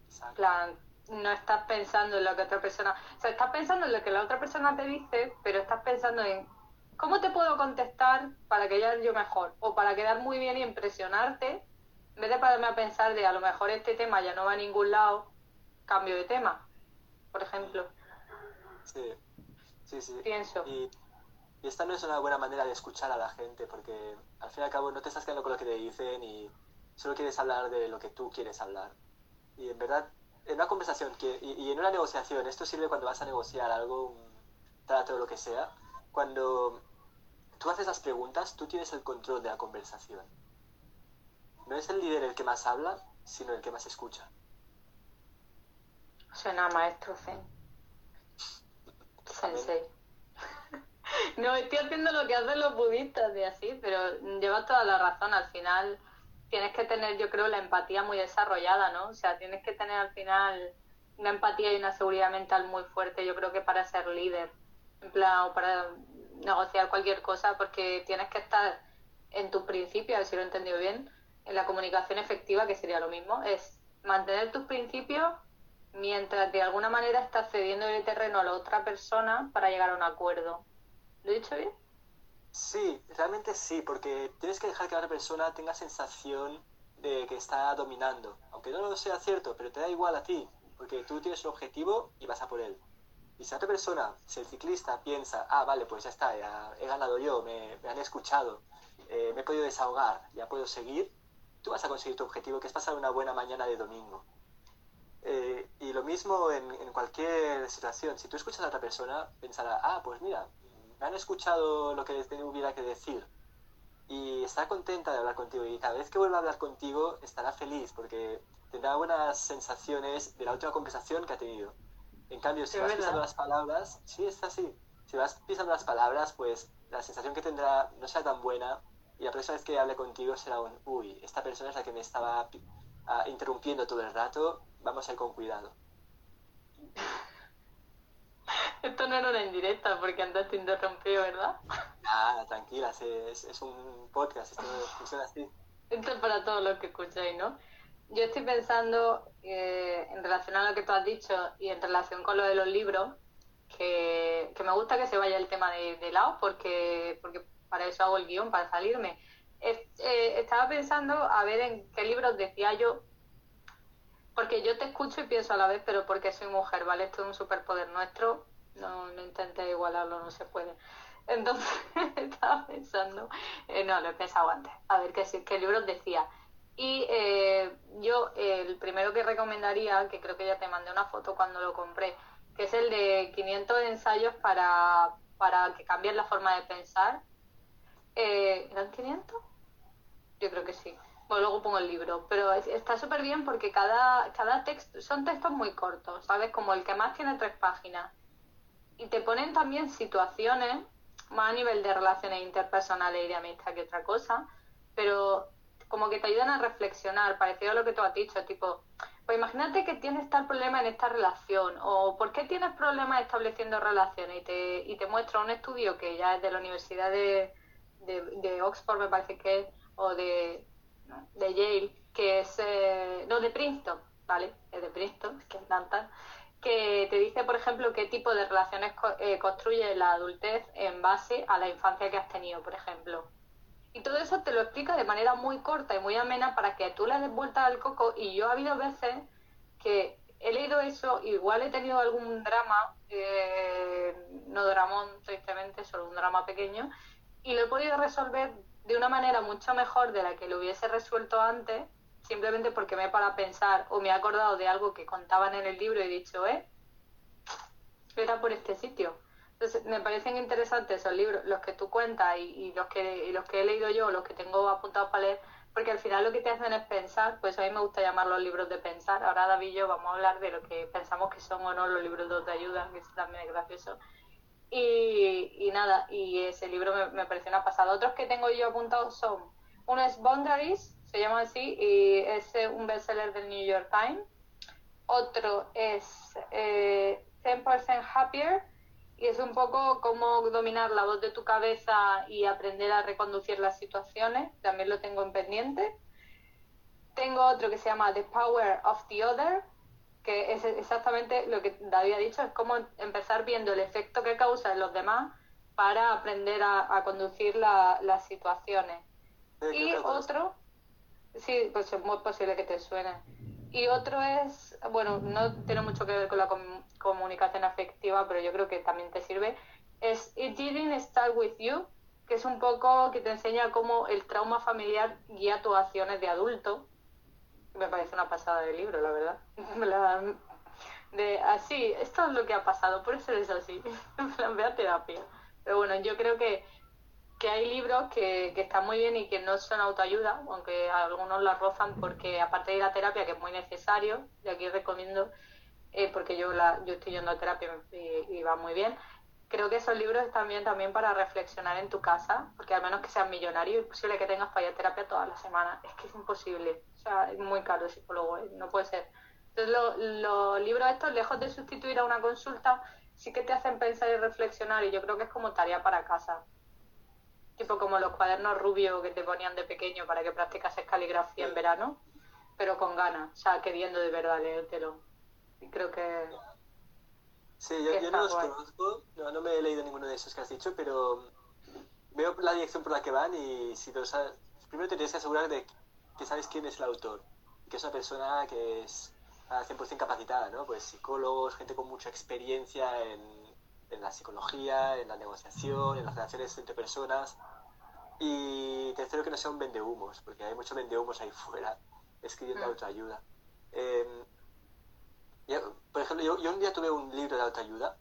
Speaker 1: Exacto. plan, no estás pensando en lo que otra persona... O sea, estás pensando en lo que la otra persona te dice, pero estás pensando en ¿cómo te puedo contestar para que ya yo mejor? O para quedar muy bien y impresionarte, en vez de pararme a pensar de a lo mejor este tema ya no va a ningún lado, cambio de tema, por ejemplo.
Speaker 2: Sí, sí, sí.
Speaker 1: Pienso.
Speaker 2: Y, esta no es una buena manera de escuchar a la gente, porque al fin y al cabo no te estás quedando con lo que te dicen y solo quieres hablar de lo que tú quieres hablar. Y en verdad, en una conversación que, y, y en una negociación, esto sirve cuando vas a negociar algo, un trato o lo que sea, cuando tú haces las preguntas, tú tienes el control de la conversación. No es el líder el que más habla, sino el que más escucha.
Speaker 1: Suena maestro Zen. Sensei. no, estoy haciendo lo que hacen los budistas de así, pero lleva toda la razón. Al final tienes que tener, yo creo, la empatía muy desarrollada, ¿no? O sea, tienes que tener al final una empatía y una seguridad mental muy fuerte, yo creo que para ser líder en plan, para negociar cualquier cosa, porque tienes que estar en tus principios, a ver si lo he entendido bien, en la comunicación efectiva, que sería lo mismo, es mantener tus principios mientras de alguna manera estás cediendo el terreno a la otra persona para llegar a un acuerdo. ¿Lo he dicho bien?
Speaker 2: Sí, realmente sí, porque tienes que dejar que la otra persona tenga sensación de que está dominando, aunque no lo sea cierto, pero te da igual a ti, porque tú tienes un objetivo y vas a por él. Y si otra persona, si el ciclista piensa, ah, vale, pues ya está, he ganado yo, me, han escuchado, eh, me he podido desahogar, ya puedo seguir, tú vas a conseguir tu objetivo, que es pasar una buena mañana de domingo. Eh, y lo mismo en, cualquier situación. Si tú escuchas a otra persona, pensará, ah, pues mira, me han escuchado lo que hubiera que decir y está contenta de hablar contigo y cada vez que vuelva a hablar contigo estará feliz porque tendrá buenas sensaciones de la última conversación que ha tenido. En cambio, si vas pisando las palabras, sí, está así. Si vas pisando las palabras, pues la sensación que tendrá no será tan buena y la próxima vez que hable contigo será un, uy, esta persona es la que me estaba uh, interrumpiendo todo el rato, vamos a ir con cuidado.
Speaker 1: Esto no era una indirecta porque antes te interrumpió, ¿verdad?
Speaker 2: Ah, tranquila, es, es un podcast, esto funciona así.
Speaker 1: Esto es para todos los que escucháis, ¿no? Yo estoy pensando eh, en relación a lo que tú has dicho y en relación con lo de los libros, que, que me gusta que se vaya el tema de, de lado porque, porque para eso hago el guion, para salirme. Eh, estaba pensando a ver en qué libros decía yo, porque yo te escucho y pienso a la vez, pero porque soy mujer, ¿vale? Esto es un superpoder nuestro, no, intenté igualarlo, no se puede. Entonces estaba pensando, eh, no, lo he pensado antes, a ver qué, qué libros decía. Y eh, yo el primero que recomendaría, que creo que ya te mandé una foto cuando lo compré, que es el de 500 ensayos para, para que cambien la forma de pensar. Eh, ¿Eran 500? Yo creo que sí. Bueno, luego pongo el libro, pero está súper bien porque cada, cada texto, son textos muy cortos, ¿sabes? Como el que más tiene tres páginas. Y te ponen también situaciones, más a nivel de relaciones interpersonales y de amistad que otra cosa, pero como que te ayudan a reflexionar, parecido a lo que tú has dicho, tipo, pues imagínate que tienes tal problema en esta relación, o ¿por qué tienes problemas estableciendo relaciones? Y te, y te muestra un estudio que ya es de la Universidad de, de, Oxford, me parece que es, o de, de Yale, que es, eh, no, de Princeton, ¿vale? Es de Princeton, que es tantas, que te dice, por ejemplo, qué tipo de relaciones eh, construye la adultez en base a la infancia que has tenido, por ejemplo. Y todo eso te lo explica de manera muy corta y muy amena para que tú le des vuelta al coco. Y yo ha habido veces que he leído eso, igual he tenido algún drama, eh, no dramón tristemente, solo un drama pequeño, y lo he podido resolver de una manera mucho mejor de la que lo hubiese resuelto antes, simplemente porque me he para pensar o me he acordado de algo que contaban en el libro y he dicho, eh, era por este sitio. Entonces, me parecen interesantes esos libros, los que tú cuentas y, los que los que he leído yo, los que tengo apuntados para leer, porque al final lo que te hacen es pensar, pues a mí me gusta llamar los libros de pensar. Ahora David y yo vamos a hablar de lo que pensamos que son o no los libros de ayuda, que eso también es gracioso. Y, nada, y ese libro me, me pareció una pasada. Otros que tengo yo apuntados son, uno es Boundaries, se llama así, y es un bestseller del New York Times. Otro es eh, 10% Happier, y es un poco cómo dominar la voz de tu cabeza y aprender a reconducir las situaciones, también lo tengo en pendiente. Tengo otro que se llama The Power of the Other, que es exactamente lo que David ha dicho, es como empezar viendo el efecto que causa en los demás para aprender a, conducir las situaciones. y otro, sí, pues es muy posible que te suene. Y otro es, bueno, no tiene mucho que ver con la comunicación afectiva, pero yo creo que también te sirve, es It Didn't Start With You, que es un poco que te enseña cómo el trauma familiar guía tus acciones de adulto. Me parece una pasada de libro, la verdad. de así, esto es lo que ha pasado, por eso es así. En plan, ve terapia. Pero bueno, yo creo que que hay libros que, que, están muy bien y que no son autoayuda, aunque algunos la rozan porque aparte de la terapia, que es muy necesario, y aquí recomiendo, eh, porque yo la, yo estoy yendo a terapia y, va muy bien, creo que esos libros están bien también para reflexionar en tu casa, porque al menos que seas millonario, es posible que tengas para ir a terapia todas las semanas, es que es imposible, o sea, es muy caro el psicólogo, eh, no puede ser. Entonces los libros estos, lejos de sustituir a una consulta, sí que te hacen pensar y reflexionar y yo creo que es como tarea para casa tipo como los cuadernos rubios que te ponían de pequeño para que practicases caligrafía en verano, pero con ganas, o sea, queriendo de verdad leértelo. Y creo que...
Speaker 2: Sí, yo, no los conozco, no, me he leído ninguno de esos que has dicho, pero veo la dirección por la que van y si lo sabes, primero te tienes que asegurar de que sabes quién es el autor, que es una persona que es al 100% capacitada, ¿no? Pues psicólogos, gente con mucha experiencia en en la psicología, en la negociación, en las relaciones entre personas. Y tercero, que no sea un vendehumos, porque hay mucho vendehumos ahí fuera escribiendo mm. autoayuda. Em, por ejemplo, yo, un día tuve un libro de autoayuda,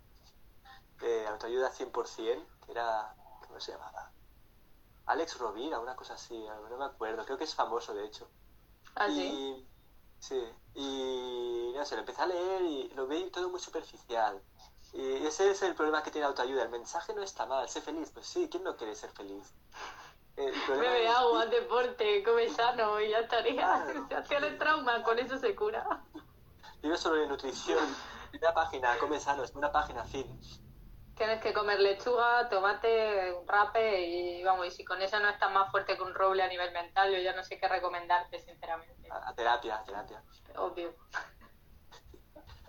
Speaker 2: de autoayuda 100%, que era, ¿cómo se llamaba? Alex Rovira, una cosa así, no me acuerdo, creo que es famoso de hecho.
Speaker 1: ¿Ah, sí?
Speaker 2: Sí, y no sé, lo empecé a leer y lo vi todo muy superficial. Y ese es el problema que tiene autoayuda. El mensaje no está mal, sé feliz. Pues sí, ¿quién no quiere ser feliz?
Speaker 1: Bebe agua, deporte, come sano y ya estaría. Se hacía el trauma, con eso se cura.
Speaker 2: Vive solo de nutrición. Una página, come sano, es una página fin.
Speaker 1: Tienes que comer lechuga, tomate, rape y vamos, y si con eso no estás más fuerte que un roble a nivel mental, yo ya no sé qué recomendarte, sinceramente.
Speaker 2: A, terapia, a terapia.
Speaker 1: Obvio.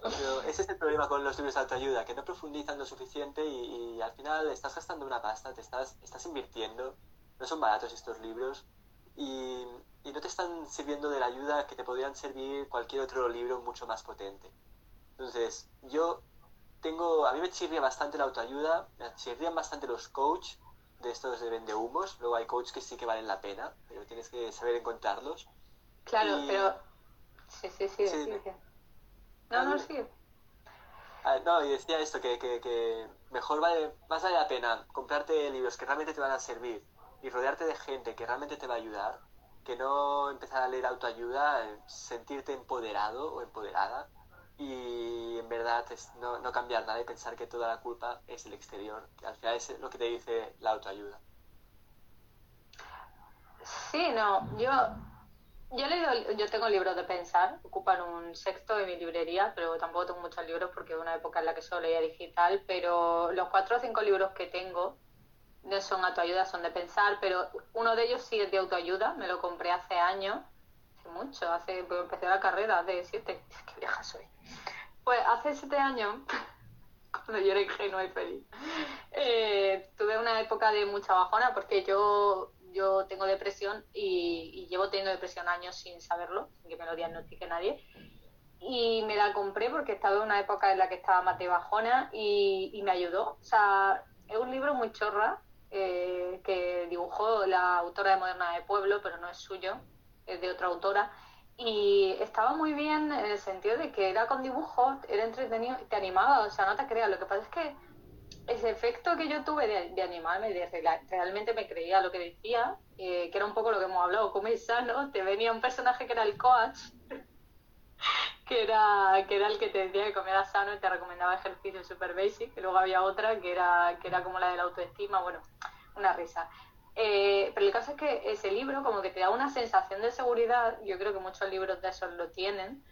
Speaker 2: Pero ese es el problema con los libros de autoayuda, que no profundizan lo suficiente y, al final estás gastando una pasta, te estás, estás invirtiendo, no son baratos estos libros y, y no te están sirviendo de la ayuda que te podrían servir cualquier otro libro mucho más potente. Entonces, yo tengo, a mí me chirría bastante la autoayuda, me chirrían bastante los coach de estos de vende humos, luego hay coach que sí que valen la pena, pero tienes que saber encontrarlos.
Speaker 1: Claro, pero... Sí, sí, sí. sí. No, no, sí.
Speaker 2: Ah, no, y decía esto, que, que, que, mejor vale, más vale la pena comprarte libros que realmente te van a servir y rodearte de gente que realmente te va a ayudar, que no empezar a leer autoayuda, eh, sentirte empoderado o empoderada y en verdad es no, no, cambiar nada y pensar que toda la culpa es el exterior, que al final es lo que te dice la autoayuda.
Speaker 1: Sí, no, yo, yo, leído, yo tengo libros de pensar, ocupan un sexto de mi librería, pero tampoco tengo muchos libros porque es una época en la que solo leía digital, pero los cuatro o cinco libros que tengo no son autoayuda, son de pensar, pero uno de ellos sí es de autoayuda, me lo compré hace años mucho, hace, pues empecé la carrera de siete, qué vieja soy. Pues hace siete años, cuando yo era ingenua y feliz, eh, tuve una época de mucha bajona porque yo, yo tengo depresión y, llevo teniendo depresión años sin saberlo, sin que me lo diagnostique nadie. Y me la compré porque estaba en una época en la que estaba de bajona y, me ayudó. O sea, es un libro muy chorra eh, que dibujó la autora de Moderna de Pueblo, pero no es suyo, es de otra autora, y estaba muy bien en el sentido de que era con dibujos, era entretenido, te animaba, o sea, no te creas, lo que pasa es que ese efecto que yo tuve de, animarme, de realmente me creía lo que decía, eh, que era un poco lo que hemos hablado, comer sano, te venía un personaje que era el coach, que era, que era el que te decía que comieras sano y te recomendaba ejercicio super basic, y luego había otra que era, que era como la de la autoestima, bueno, una risa. Eh, pero el caso es que ese libro como que te da una sensación de seguridad, yo creo que muchos libros de esos lo tienen,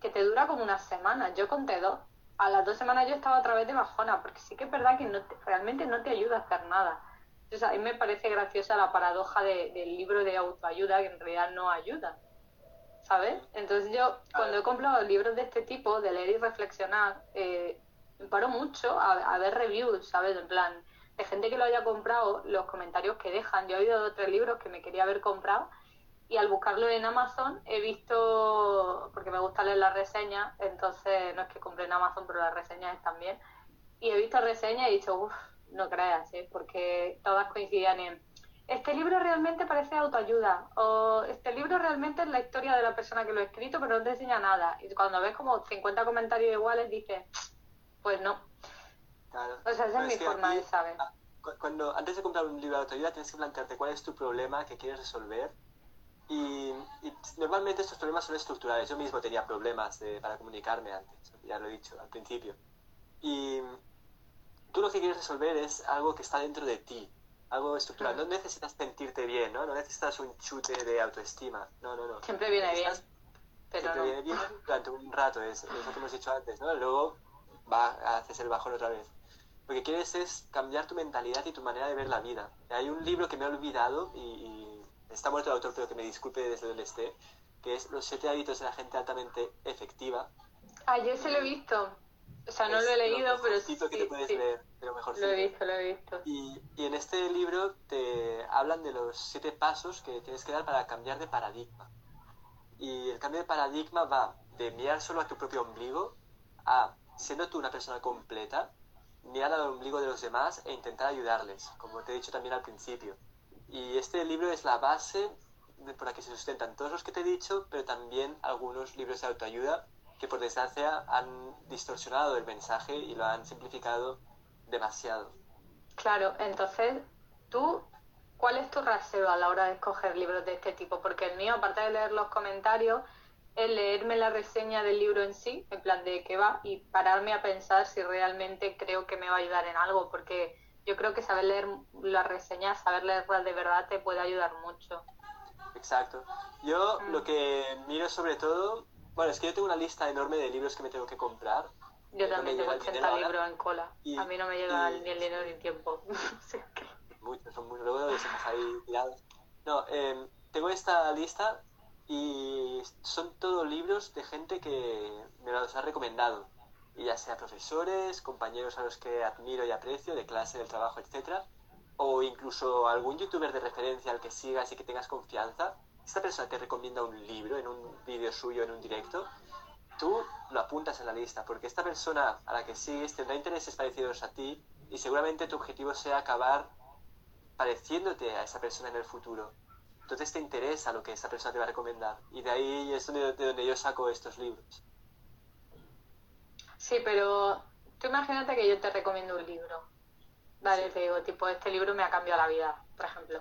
Speaker 1: que te dura como unas semanas. Yo conté dos. A las dos semanas yo estaba otra vez de bajona, porque sí que es verdad que no realmente no te ayuda a hacer nada. Entonces a mí me parece graciosa la paradoja del libro de autoayuda, que en realidad no ayuda. ¿Sabes? Entonces yo cuando he comprado libros de este tipo, de leer y reflexionar, eh, me paro mucho a, a ver reviews, ¿sabes? En plan, de gente que lo haya comprado, los comentarios que dejan. Yo he oído otros libros que me quería haber comprado y al buscarlo en Amazon he visto, porque me gusta leer las reseñas, entonces no es que compre en Amazon, pero las reseñas están bien. Y he visto reseñas y he dicho, uff, no creas, ¿eh? porque todas coincidían en, este libro realmente parece autoayuda, o este libro realmente es la historia de la persona que lo ha escrito, pero no te enseña nada. Y cuando ves como 50 comentarios iguales, dices, pues no, o sea, esa es mi forma de saber. Ah,
Speaker 2: cuando, antes de comprar un libro de autoayuda tienes que plantearte cuál es tu problema que quieres resolver. Y, normalmente estos problemas son estructurales. Yo mismo tenía problemas para comunicarme antes, ya lo he dicho al principio. Y tú lo que quieres resolver es algo que está dentro de ti, algo estructural. No necesitas sentirte bien, ¿no? No necesitas un chute de autoestima. No, no, no.
Speaker 1: Siempre viene bien.
Speaker 2: Pero siempre viene bien durante un rato, es, es lo que hemos dicho antes, ¿no? Luego va, haces el bajón otra vez. Lo que quieres es cambiar tu mentalidad y tu manera de ver la vida. Hay un libro que me he olvidado y, está muerto el autor, pero que me disculpe desde donde esté, que es Los siete hábitos de la gente altamente efectiva.
Speaker 1: Ah, yo se lo he visto. O sea, no lo he leído, pero sí.
Speaker 2: que te puedes leer, pero mejor
Speaker 1: Lo he visto, lo he visto.
Speaker 2: Y, y en este libro te hablan de los siete pasos que tienes que dar para cambiar de paradigma. Y el cambio de paradigma va de mirar solo a tu propio ombligo a siendo tú una persona completa, mirar al ombligo de los demás e intentar ayudarles, como te he dicho también al principio. Y este libro es la base por la que se sustentan todos los que te he dicho, pero también algunos libros de autoayuda que por desgracia han distorsionado el mensaje y lo han simplificado demasiado.
Speaker 1: Claro, entonces tú, ¿cuál es tu rasero a la hora de escoger libros de este tipo? Porque el mío, aparte de leer los comentarios, es leerme la reseña del libro en sí, en plan de qué va, y pararme a pensar si realmente creo que me va a ayudar en algo, porque yo creo que saber leer las reseñas, saber leerlas de verdad te puede ayudar mucho.
Speaker 2: Exacto. Yo mm. lo que miro sobre todo, bueno, es que yo tengo una lista enorme de libros que me tengo que comprar.
Speaker 1: Yo también tengo 80 libros en cola. a mí no me llega ni el dinero ni el tiempo.
Speaker 2: Muchos, son muchos, luego ahí tirados. No, eh, tengo esta lista y son todos libros de gente que me los ha recomendado, y ya sea profesores, compañeros a los que admiro y aprecio, de clase, del trabajo, etcétera, o incluso algún youtuber de referencia al que sigas y que tengas confianza. Esta persona te recomienda un libro en un vídeo suyo, en un directo, tú lo apuntas en la lista, porque esta persona a la que sigues tendrá intereses parecidos a ti y seguramente tu objetivo sea acabar pareciéndote a esa persona en el futuro entonces te interesa lo que esa persona te va a recomendar. Y de ahí es de donde yo saco estos libros.
Speaker 1: Sí, pero tú imagínate que yo te recomiendo un libro. Vale, te digo, tipo, este libro me ha cambiado la vida, por ejemplo.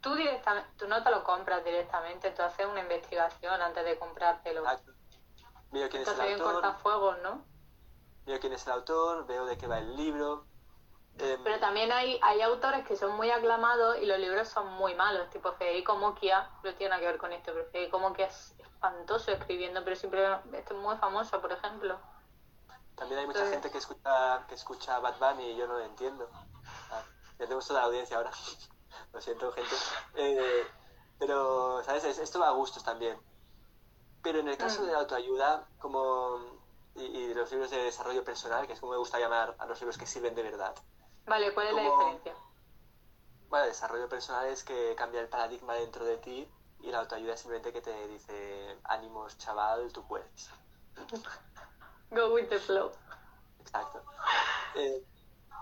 Speaker 1: Tú directamente, tú no te lo compras directamente, tú haces una investigación antes de comprártelo.
Speaker 2: Exacto. Veo quién
Speaker 1: Entonces
Speaker 2: es el autor.
Speaker 1: cortafuegos, ¿no?
Speaker 2: Veo quién es el autor, veo de qué va el libro,
Speaker 1: Em, pero también hay, hay autores que son muy aclamados y los libros son muy malos, tipo Federico Moquia, no tiene nada que ver con esto, pero Federico Moquia es espantoso escribiendo, pero siempre este es muy famoso, por ejemplo.
Speaker 2: También hay mucha gente que escucha que escucha Bad Bunny y yo no lo entiendo. Ah, ya tenemos toda la audiencia ahora. lo siento, gente. Eh, pero, ¿sabes? Esto va a gustos también. Pero en el caso mm. de la autoayuda, como y, y, de los libros de desarrollo personal, que es como me gusta llamar a los libros que sirven de verdad,
Speaker 1: Vale, ¿cuál es la diferencia?
Speaker 2: Bueno, el desarrollo personal es que cambia el paradigma dentro de ti y la autoayuda es simplemente que te dice, ánimos, chaval, tú puedes.
Speaker 1: Go with the flow.
Speaker 2: Exacto. Eh,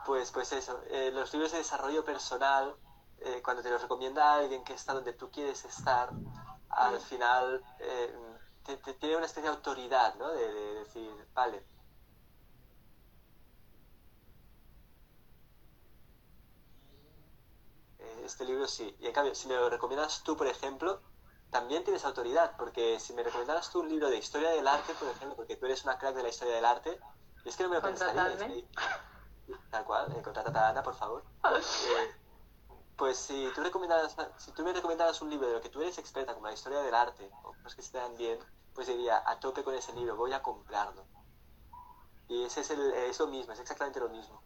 Speaker 2: pues, pues eso, eh, los libros de desarrollo personal, eh, cuando te los recomienda alguien que está donde tú quieres estar, al final te, tiene una especie de autoridad, ¿no? de decir, vale, este libro sí. Y en cambio, si me lo recomiendas tú, por ejemplo, también tienes autoridad, porque si me recomendaras tú un libro de historia del arte, por ejemplo, porque tú eres una crack de la historia del arte, es que no me lo pensaría. tal cual, eh, a Ana, por favor. Eh, pues si tú, recomendaras, si tú me recomendaras un libro de lo que tú eres experta, como la historia del arte, o cosas que se dan bien, pues diría, a tope con ese libro, voy a comprarlo. Y ese es, el, es lo mismo, es exactamente lo mismo.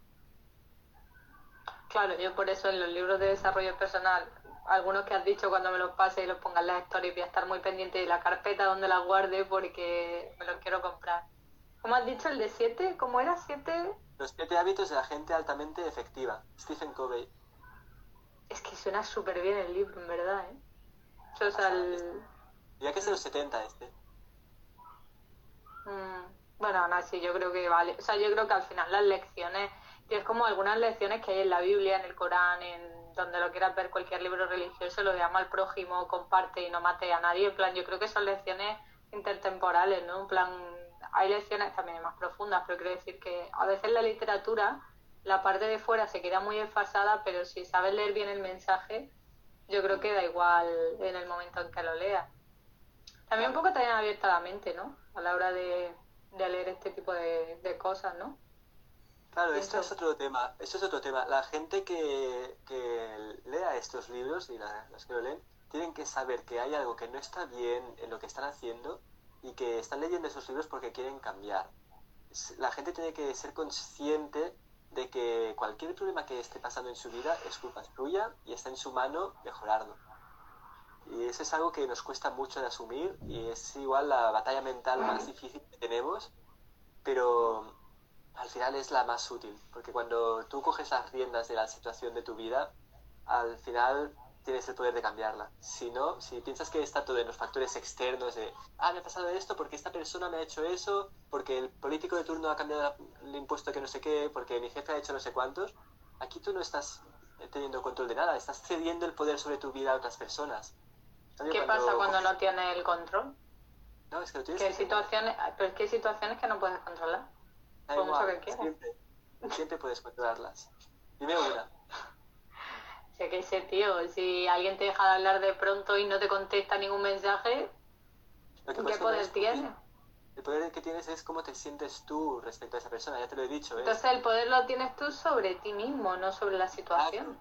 Speaker 1: Claro, yo por eso en los libros de desarrollo personal, algunos que has dicho cuando me los pase y los pongas en las stories, voy a estar muy pendiente de la carpeta donde las guarde porque me los quiero comprar. ¿Cómo has dicho el de 7? ¿Cómo era 7?
Speaker 2: Los 7 hábitos de la gente altamente efectiva. Stephen Covey.
Speaker 1: Es que suena súper bien el libro, en verdad, ¿eh? O sea, el...
Speaker 2: Ya que es de los 70 este.
Speaker 1: Mm, bueno, no, sí, yo creo que vale. O sea, yo creo que al final las lecciones y es como algunas lecciones que hay en la Biblia, en el Corán, en donde lo quieras ver cualquier libro religioso, lo de ama al prójimo, comparte y no mate a nadie. En plan, yo creo que son lecciones intertemporales, ¿no? En plan, hay lecciones también más profundas, pero quiero decir que a veces la literatura, la parte de fuera se queda muy desfasada, pero si sabes leer bien el mensaje, yo creo que da igual en el momento en que lo leas. También un poco también abierta la mente, ¿no? A la hora de, leer este tipo de, de cosas, ¿no?
Speaker 2: Claro, esto es otro tema. Esto es otro tema. La gente que, lea estos libros y las que lo leen tienen que saber que hay algo que no está bien en lo que están haciendo y que están leyendo esos libros porque quieren cambiar. La gente tiene que ser consciente de que cualquier problema que esté pasando en su vida es culpa suya y está en su mano mejorarlo. Y eso es algo que nos cuesta mucho de asumir y es igual la batalla mental más difícil que tenemos, pero al final es la más útil, porque cuando tú coges las riendas de la situación de tu vida, al final tienes el poder de cambiarla. Si no, si piensas que está todo en los factores externos de, ah, me ha pasado esto porque esta persona me ha hecho eso, porque el político de turno ha cambiado el impuesto que no sé qué, porque mi jefe ha hecho no sé cuántos, aquí tú no estás teniendo control de nada, estás cediendo el poder sobre tu vida a otras personas.
Speaker 1: ¿Qué pasa cuando no tienes el control?
Speaker 2: No, es que lo tienes
Speaker 1: ¿Qué situaciones, pero ¿qué situaciones que no puedes controlar?
Speaker 2: Siempre, siempre puedes controlarlas. Dime una.
Speaker 1: Sé que sé, tío, si alguien te deja de hablar de pronto y no te contesta ningún mensaje, ¿qué poder tienes?
Speaker 2: El poder que tienes es cómo te sientes tú respecto a esa persona, ya te lo he dicho.
Speaker 1: Entonces el poder lo tienes tú sobre ti mismo, no sobre la situación.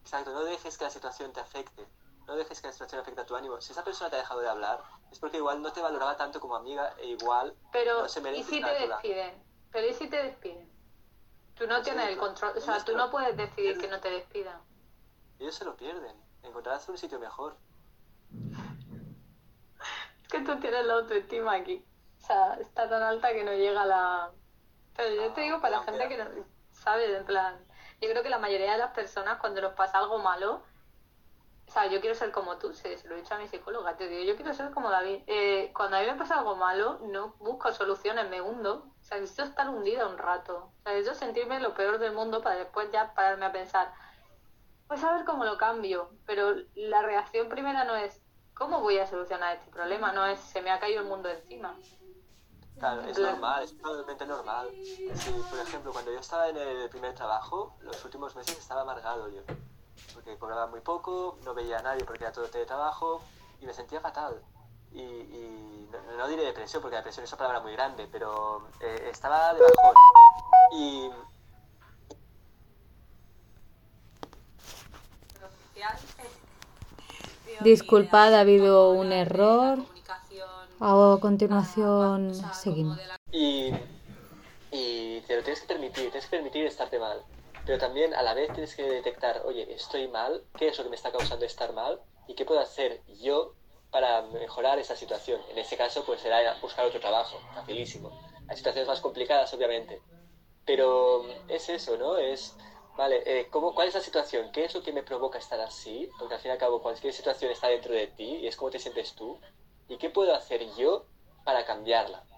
Speaker 2: Exacto, no dejes que la situación te afecte. No dejes que la situación afecte a tu ánimo. Si esa persona te ha dejado de hablar, es porque igual no te valoraba tanto como amiga e igual
Speaker 1: Pero,
Speaker 2: no se merece
Speaker 1: ¿y si te despiden? Pero ¿y si te despiden? Tú no tienes el control, o sea, tú no puedes decidir que no te despidan.
Speaker 2: Ellos se lo pierden. Encontrarás un sitio mejor.
Speaker 1: Es que tú tienes la autoestima aquí. O sea, está tan alta que no llega a la... Pero yo te digo para la gente que no sabe, en plan... Yo creo que la mayoría de las personas cuando nos pasa algo malo, o sea, yo quiero ser como tú, se, lo he dicho a mi psicóloga, te digo, yo quiero ser como David. Eh, cuando a mí me pasa algo malo, no busco soluciones, me hundo. O sea, necesito estar hundida un rato. O sea, necesito sentirme lo peor del mundo para después ya pararme a pensar, pues a ver cómo lo cambio. Pero la reacción primera no es, ¿cómo voy a solucionar este problema? No es, se me ha caído el mundo encima.
Speaker 2: Claro, es normal, es totalmente normal. por ejemplo, cuando yo estaba en el primer trabajo, los últimos meses estaba amargado yo porque cobraba muy poco, no veía a nadie porque era todo teletrabajo y me sentía fatal. Y, y no, diré depresión porque depresión es una palabra muy grande, pero eh, estaba de bajón. Y.
Speaker 3: Disculpad, ha habido un error. A continuación seguimos.
Speaker 2: Y, y te lo tienes que permitir, tienes que permitir estarte mal pero también a la vez tienes que detectar, oye, estoy mal, ¿qué es lo que me está causando estar mal? ¿Y qué puedo hacer yo para mejorar esa situación? En ese caso, pues será buscar otro trabajo, facilísimo. Hay situaciones más complicadas, obviamente, pero es eso, ¿no? Es, vale, eh, ¿cómo, ¿cuál es la situación? ¿Qué es lo que me provoca estar así? Porque al fin y al cabo cualquier situación está dentro de ti y es cómo te sientes tú. ¿Y qué puedo hacer yo para cambiarla?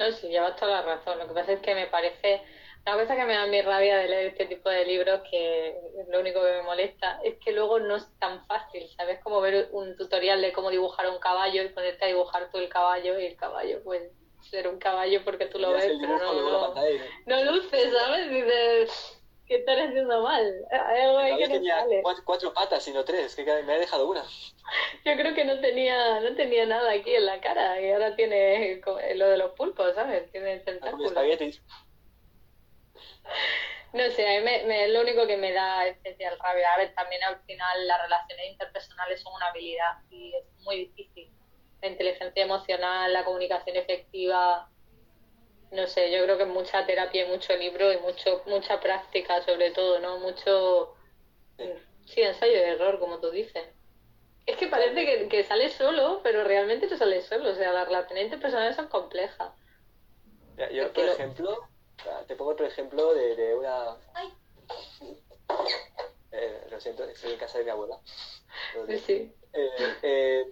Speaker 1: No, sí, llevas toda la razón. Lo que pasa es que me parece. Una cosa que me da mi rabia de leer este tipo de libros, que lo único que me molesta, es que luego no es tan fácil, ¿sabes? Como ver un tutorial de cómo dibujar un caballo y ponerte a dibujar tú el caballo y el caballo, pues ser un caballo porque tú lo ves, pero no, no, no luce, ¿sabes? Dices, ¿qué estás haciendo mal? Hay algo ahí que no
Speaker 2: tenía
Speaker 1: sale.
Speaker 2: Cuatro, patas, sino tres, que me ha dejado una.
Speaker 1: Yo creo que no tenía, no tenía nada aquí en la cara y ahora tiene lo de los pulpos, ¿sabes? Tiene tentáculos. No sé, a mí me, es lo único que me da especial rabia. A ver, también al final las relaciones interpersonales son una habilidad y es muy difícil. La inteligencia emocional, la comunicación efectiva, no sé, yo creo que mucha terapia y mucho libro y mucho mucha práctica sobre todo, ¿no? Mucho, sí, ensayo de error, como tú dices. Es que parece que, que sales solo, pero realmente tú sales solo, o sea, las relaciones interpersonales son complejas.
Speaker 2: yo, por ejemplo, te pongo otro ejemplo de, de una... Eh, lo siento, estoy en casa de mi abuela.
Speaker 1: Sí.
Speaker 2: Eh, eh,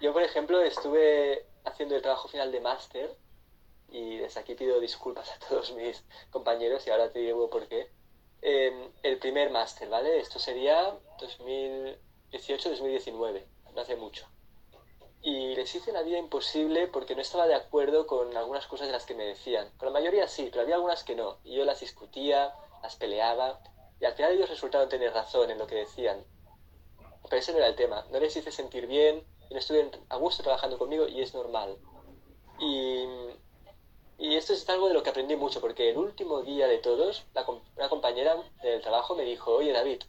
Speaker 2: yo, por ejemplo, estuve haciendo el trabajo final de máster y desde aquí pido disculpas a todos mis compañeros y ahora te digo por qué. Em, el primer máster, ¿vale? Esto sería 2018-2019, no hace mucho. Y les hice la vida imposible porque no estaba de acuerdo con algunas cosas de las que me decían. Con la mayoría sí, pero había algunas que no. Y yo las discutía, las peleaba, y al final ellos resultaron tener razón en lo que decían. Pero ese no era el tema. No les hice sentir bien, no estuvieron a gusto trabajando conmigo, y es normal. Y y esto es algo de lo que aprendí mucho, porque el último día de todos, una compañera del trabajo me dijo, oye David,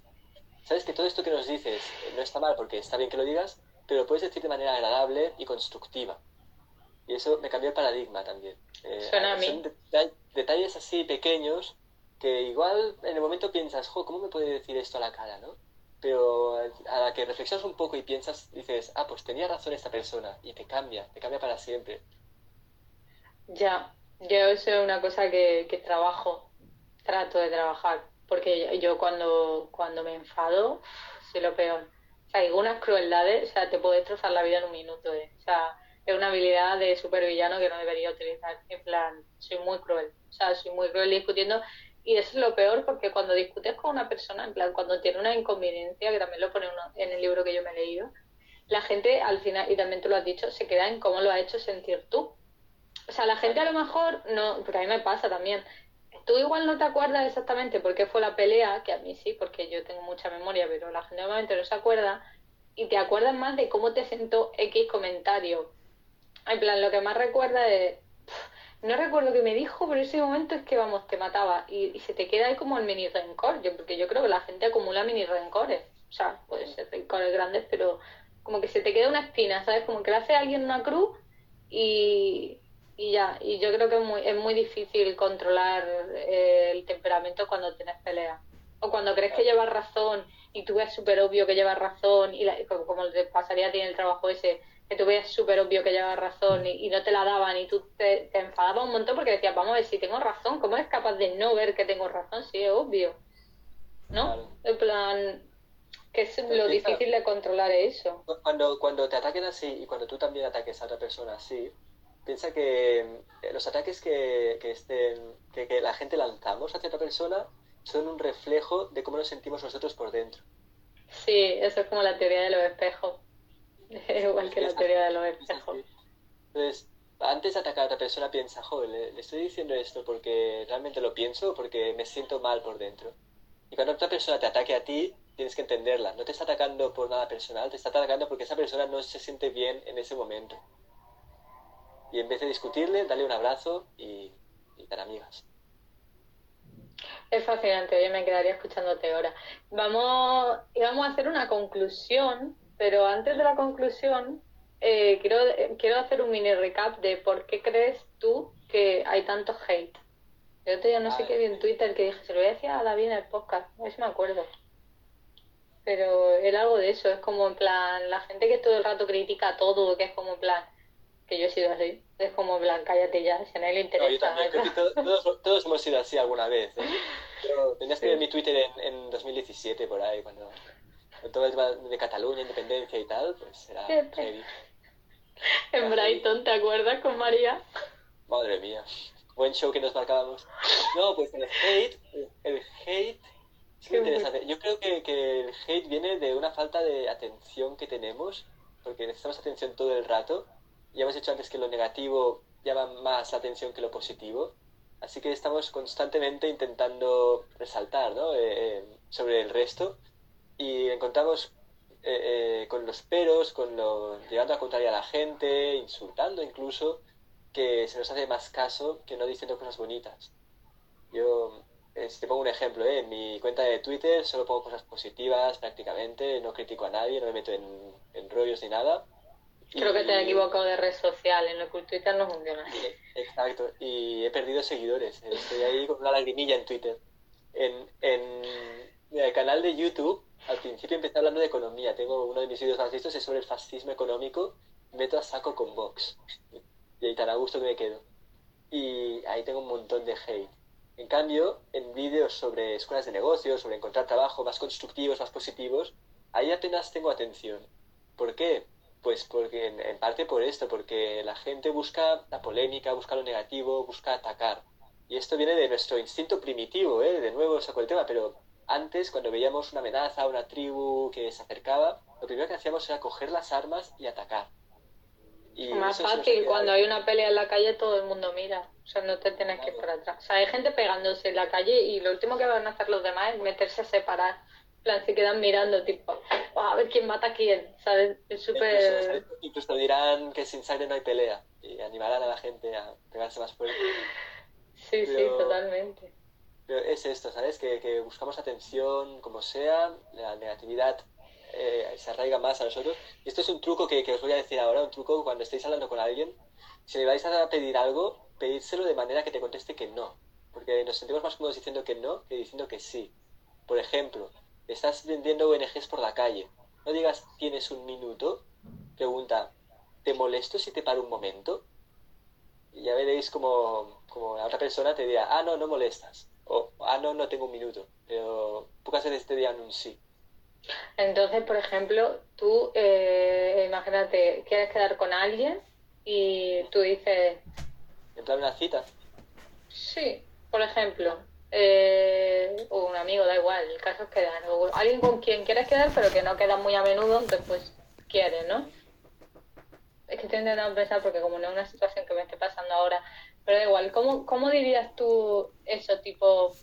Speaker 2: sabes que todo esto que nos dices eh, no está mal porque está bien que lo digas, pero lo puedes decir de manera agradable y constructiva. Y eso me cambió el paradigma también.
Speaker 1: Eh, Suena a mí.
Speaker 2: Son detalles así pequeños que igual en el momento piensas, jo, ¿cómo me puede decir esto a la cara, no? Pero a la que reflexionas un poco y piensas, dices, ah, pues tenía razón esta persona, y te cambia, te cambia para siempre.
Speaker 1: Ya, yo eso es una cosa que, que trabajo, trato de trabajar, porque yo cuando, cuando me enfado, soy lo peor. O sea, algunas crueldades, o sea, te puede destrozar la vida en un minuto. ¿eh? O sea, es una habilidad de supervillano que no debería utilizar. En plan, soy muy cruel. O sea, soy muy cruel discutiendo. Y eso es lo peor porque cuando discutes con una persona, en plan, cuando tiene una inconveniencia, que también lo pone uno en el libro que yo me he leído, la gente al final, y también tú lo has dicho, se queda en cómo lo has hecho sentir tú. O sea, la gente a lo mejor, no, porque a mí me pasa también, tú igual no te acuerdas exactamente por qué fue la pelea, que a mí sí, porque yo tengo mucha memoria, pero la gente normalmente no se acuerda, y te acuerdas más de cómo te sentó X comentario. En plan, lo que más recuerda es, no recuerdo qué me dijo, pero ese momento es que, vamos, te mataba, y, se te queda ahí como el mini rencor, yo, porque yo creo que la gente acumula mini rencores, o sea, puede ser rencores grandes, pero como que se te queda una espina, ¿sabes? Como que le hace a alguien una cruz y, y ya, y yo creo que es muy, es muy difícil controlar eh, el temperamento cuando tienes pelea. O cuando crees que llevas razón y tú ves súper obvio que llevas razón, y como, te pasaría a ti en el trabajo ese, que tú ves súper obvio que llevas razón y, no te la daban y tú te, te enfadabas un montón porque decías, vamos a ver si tengo razón, ¿cómo eres capaz de no ver que tengo razón? Sí, es obvio. ¿No? En plan, que es lo difícil de controlar eso.
Speaker 2: Cuando, cuando te ataquen así y cuando tú también ataques a otra persona así, piensa que eh, los ataques que, que estén, que, la gente lanzamos hacia otra persona son un reflejo de cómo nos sentimos nosotros por dentro.
Speaker 1: Sí, eso es como la teoría de los espejos. Igual que la teoría de los espejos.
Speaker 2: Entonces, antes de atacar a otra persona, piensa, joder, le, estoy diciendo esto porque realmente lo pienso o porque me siento mal por dentro. Y cuando otra persona te ataque a ti, tienes que entenderla. No te está atacando por nada personal, te está atacando porque esa persona no se siente bien en ese momento y en vez de discutirle, dale un abrazo y, y dar amigas.
Speaker 1: Es fascinante, yo me quedaría escuchándote ahora. Vamos, vamos a hacer una conclusión, pero antes de la conclusión, eh, quiero, quiero hacer un mini recap de por qué crees tú que hay tanto hate. Yo te no sé qué vi en Twitter que dije, se lo voy a decir a David en el podcast, no sé si me acuerdo. Pero era algo de eso, es como en plan, la gente que todo el rato critica todo, que es como en plan, que yo he sido así. Es como, Blanca, cállate ya, si a nadie le interesa.
Speaker 2: todos, hemos sido así alguna vez. ¿eh? tenías que ver mi Twitter en, en 2017, por ahí, cuando todo el tema de Cataluña, independencia y tal, pues era heavy.
Speaker 1: En Brighton, ¿te acuerdas con María?
Speaker 2: Madre mía, buen show que nos marcábamos. No, pues el hate, el hate es muy interesante. Yo creo que, que el hate viene de una falta de atención que tenemos, porque necesitamos atención todo el rato ya hemos dicho antes que lo negativo llama más la atención que lo positivo, así que estamos constantemente intentando resaltar ¿no? Eh, eh, sobre el resto y encontramos eh, con los peros, con lo, llegando a contrariar a la gente, insultando incluso, que se nos hace más caso que no diciendo cosas bonitas. Yo te pongo un ejemplo, en mi cuenta de Twitter solo pongo cosas positivas prácticamente, no critico a nadie, no me meto en, en rollos ni nada
Speaker 1: Creo que te has equivocado de red social, en lo que Twitter no funciona.
Speaker 2: Exacto, y he perdido seguidores. Estoy ahí con una lagrimilla en Twitter. En, en el canal de YouTube, al principio empecé hablando de economía. Tengo uno de mis vídeos más vistos, es sobre el fascismo económico. Meto a saco con Vox. Y ahí tan a gusto que me quedo. Y ahí tengo un montón de hate. En cambio, en vídeos sobre escuelas de negocios, sobre encontrar trabajo más constructivos, más positivos, ahí apenas tengo atención. ¿Por qué? Pues porque en, parte por esto, porque la gente busca la polémica, busca lo negativo, busca atacar. Y esto viene de nuestro instinto primitivo, ¿eh? De nuevo saco el tema, pero antes, cuando veíamos una amenaza, una tribu que se acercaba, lo primero que hacíamos era coger las armas y atacar.
Speaker 1: Y más fácil, cuando hay una pelea en la calle todo el mundo mira, o sea, no te tienes que ir para atrás. O sea, hay gente pegándose en la calle y lo último que van a hacer los demás es meterse a separar plan, se quedan mirando, tipo, a ver quién mata a quién, ¿sabes? Es súper...
Speaker 2: Incluso, dirán que sin sangre no hay pelea y animarán a la gente a pegarse más fuerte.
Speaker 1: Sí, sí, totalmente.
Speaker 2: Pero es esto, ¿sabes? Que, que buscamos atención como sea, la negatividad eh, se arraiga más a nosotros. Y esto es un truco que, que, os voy a decir ahora, un truco cuando estéis hablando con alguien. Si le vais a pedir algo, pedírselo de manera que te conteste que no. Porque nos sentimos más cómodos diciendo que no que diciendo que sí. Por ejemplo, estás vendiendo ONGs por la calle. No digas, tienes un minuto. Pregunta, ¿te molesto si te paro un momento? Y ya veréis como, como la otra persona te dirá, ah, no, no molestas. O, ah, no, no tengo un minuto. Pero pocas veces te dirán un sí.
Speaker 1: Entonces, por ejemplo, tú, eh, imagínate, quieres quedar con alguien y tú dices...
Speaker 2: ¿En plan una cita?
Speaker 1: Sí, por ejemplo. Eh, o un amigo, da igual, el caso es quedar, o alguien con quien quieres quedar pero que no queda muy a menudo, entonces pues quieres, ¿no? Es que estoy intentando pensar porque como no es una situación que me esté pasando ahora, pero da igual, ¿cómo, cómo dirías tú eso, tipo,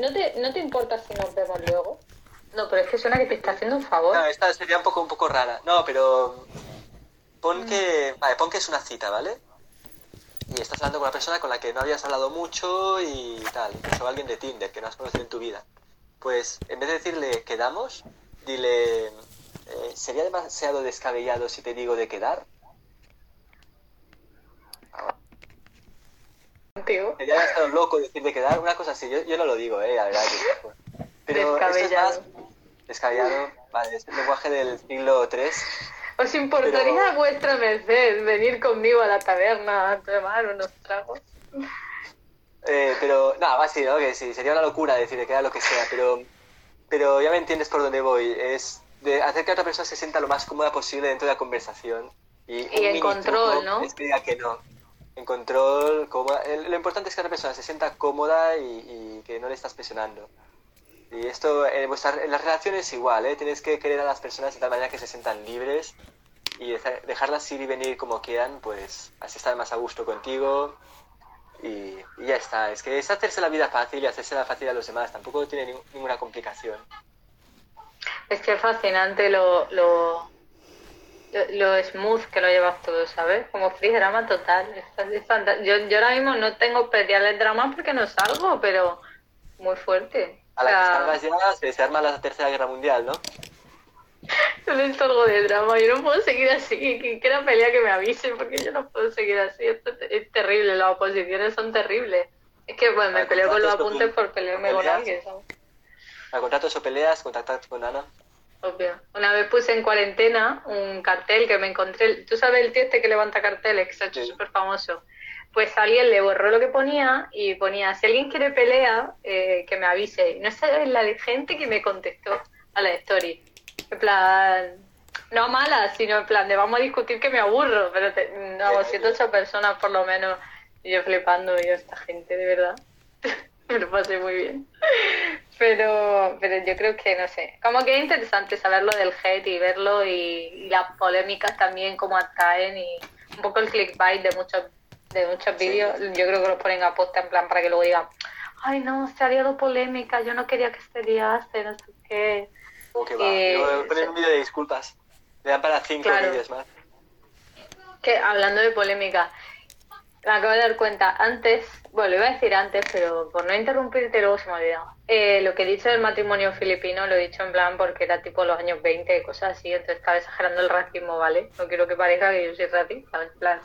Speaker 1: ¿no te, no te importa si nos vemos luego? No, pero es que suena que te está haciendo un favor.
Speaker 2: No, esta sería un poco, un poco rara. No, pero pon que, vale, pon que es una cita, ¿vale? Y estás hablando con una persona con la que no habías hablado mucho y tal, o alguien de Tinder que no has conocido en tu vida. Pues en vez de decirle quedamos, dile, eh, ¿sería demasiado descabellado si te digo de quedar?
Speaker 1: Tío.
Speaker 2: Sería demasiado loco decir de quedar, una cosa así, yo, yo no lo digo, eh, la verdad. Que, pero descabellado. Esto es más descabellado, vale, es el lenguaje del siglo III
Speaker 1: ¿Os importaría vuestra merced venir conmigo a la taberna a tomar unos tragos?
Speaker 2: Eh, pero, nada, más sí, ¿no? Que sí, sería una locura decir que era lo que sea, pero, pero ya me entiendes por dónde voy. Es de hacer que otra persona se sienta lo más cómoda posible dentro de la conversación. Y,
Speaker 1: y en control, ¿no?
Speaker 2: Es que diga que no. En control, cómoda. Lo importante es que otra persona se sienta cómoda y, y que no le estás presionando. Y esto en, en las relaciones igual, ¿eh? Tienes que querer a las personas de tal manera que se sientan libres y dejarlas ir y venir como quieran, pues así estar más a gusto contigo y, ya está. Es que es hacerse la vida fácil y hacerse la fácil a los demás, tampoco tiene ninguna complicación.
Speaker 1: Es que es fascinante lo, lo, lo, smooth que lo llevas todo, ¿sabes? Como free drama total. yo, yo ahora mismo no tengo especiales dramas porque no salgo, pero muy fuerte.
Speaker 2: A la que salgas ya se, arma la tercera guerra mundial, ¿no?
Speaker 1: Necesito algo de drama, yo no puedo seguir así. Quien quiera pelea que me avise, porque yo no puedo seguir así. Esto es terrible, las oposiciones son terribles. Es que, bueno, me peleo con los apuntes por pelearme con alguien, ¿sabes?
Speaker 2: ¿A contratos o peleas? ¿Contactar con Ana?
Speaker 1: Obvio. Una vez puse en cuarentena un cartel que me encontré. ¿Tú sabes el tío este que levanta carteles, que se ha hecho súper famoso? Pues alguien le borró lo que ponía y ponía, si alguien quiere pelea, eh, que me avise. No sé la de gente que me contestó a la story. En plan, no mala, sino en plan de vamos a discutir que me aburro, pero te, no, siete ocho personas por lo menos, y yo flipando, y yo, esta gente, de verdad, me lo pasé muy bien. Pero, pero yo creo que, no sé, como que es interesante saberlo del hate y verlo y, y las polémicas también como atraen y un poco el clickbait de muchos de muchos vídeos, yo creo que los ponen a posta en plan para que luego digan, ay no, se ha liado polémica, yo no quería que se liase, no sé qué.
Speaker 2: ¿Cómo que va? Eh, ponen un vídeo de disculpas, le dan para cinco vídeos más.
Speaker 1: Que hablando de polémica, me acabo de dar cuenta, antes, bueno, lo iba a decir antes, pero por no interrumpirte luego se me ha olvidado. Eh, lo que he dicho del matrimonio filipino lo he dicho en plan porque era tipo los años 20, cosas así, entonces estaba exagerando el racismo, ¿vale? No quiero que parezca que yo soy racista, en plan,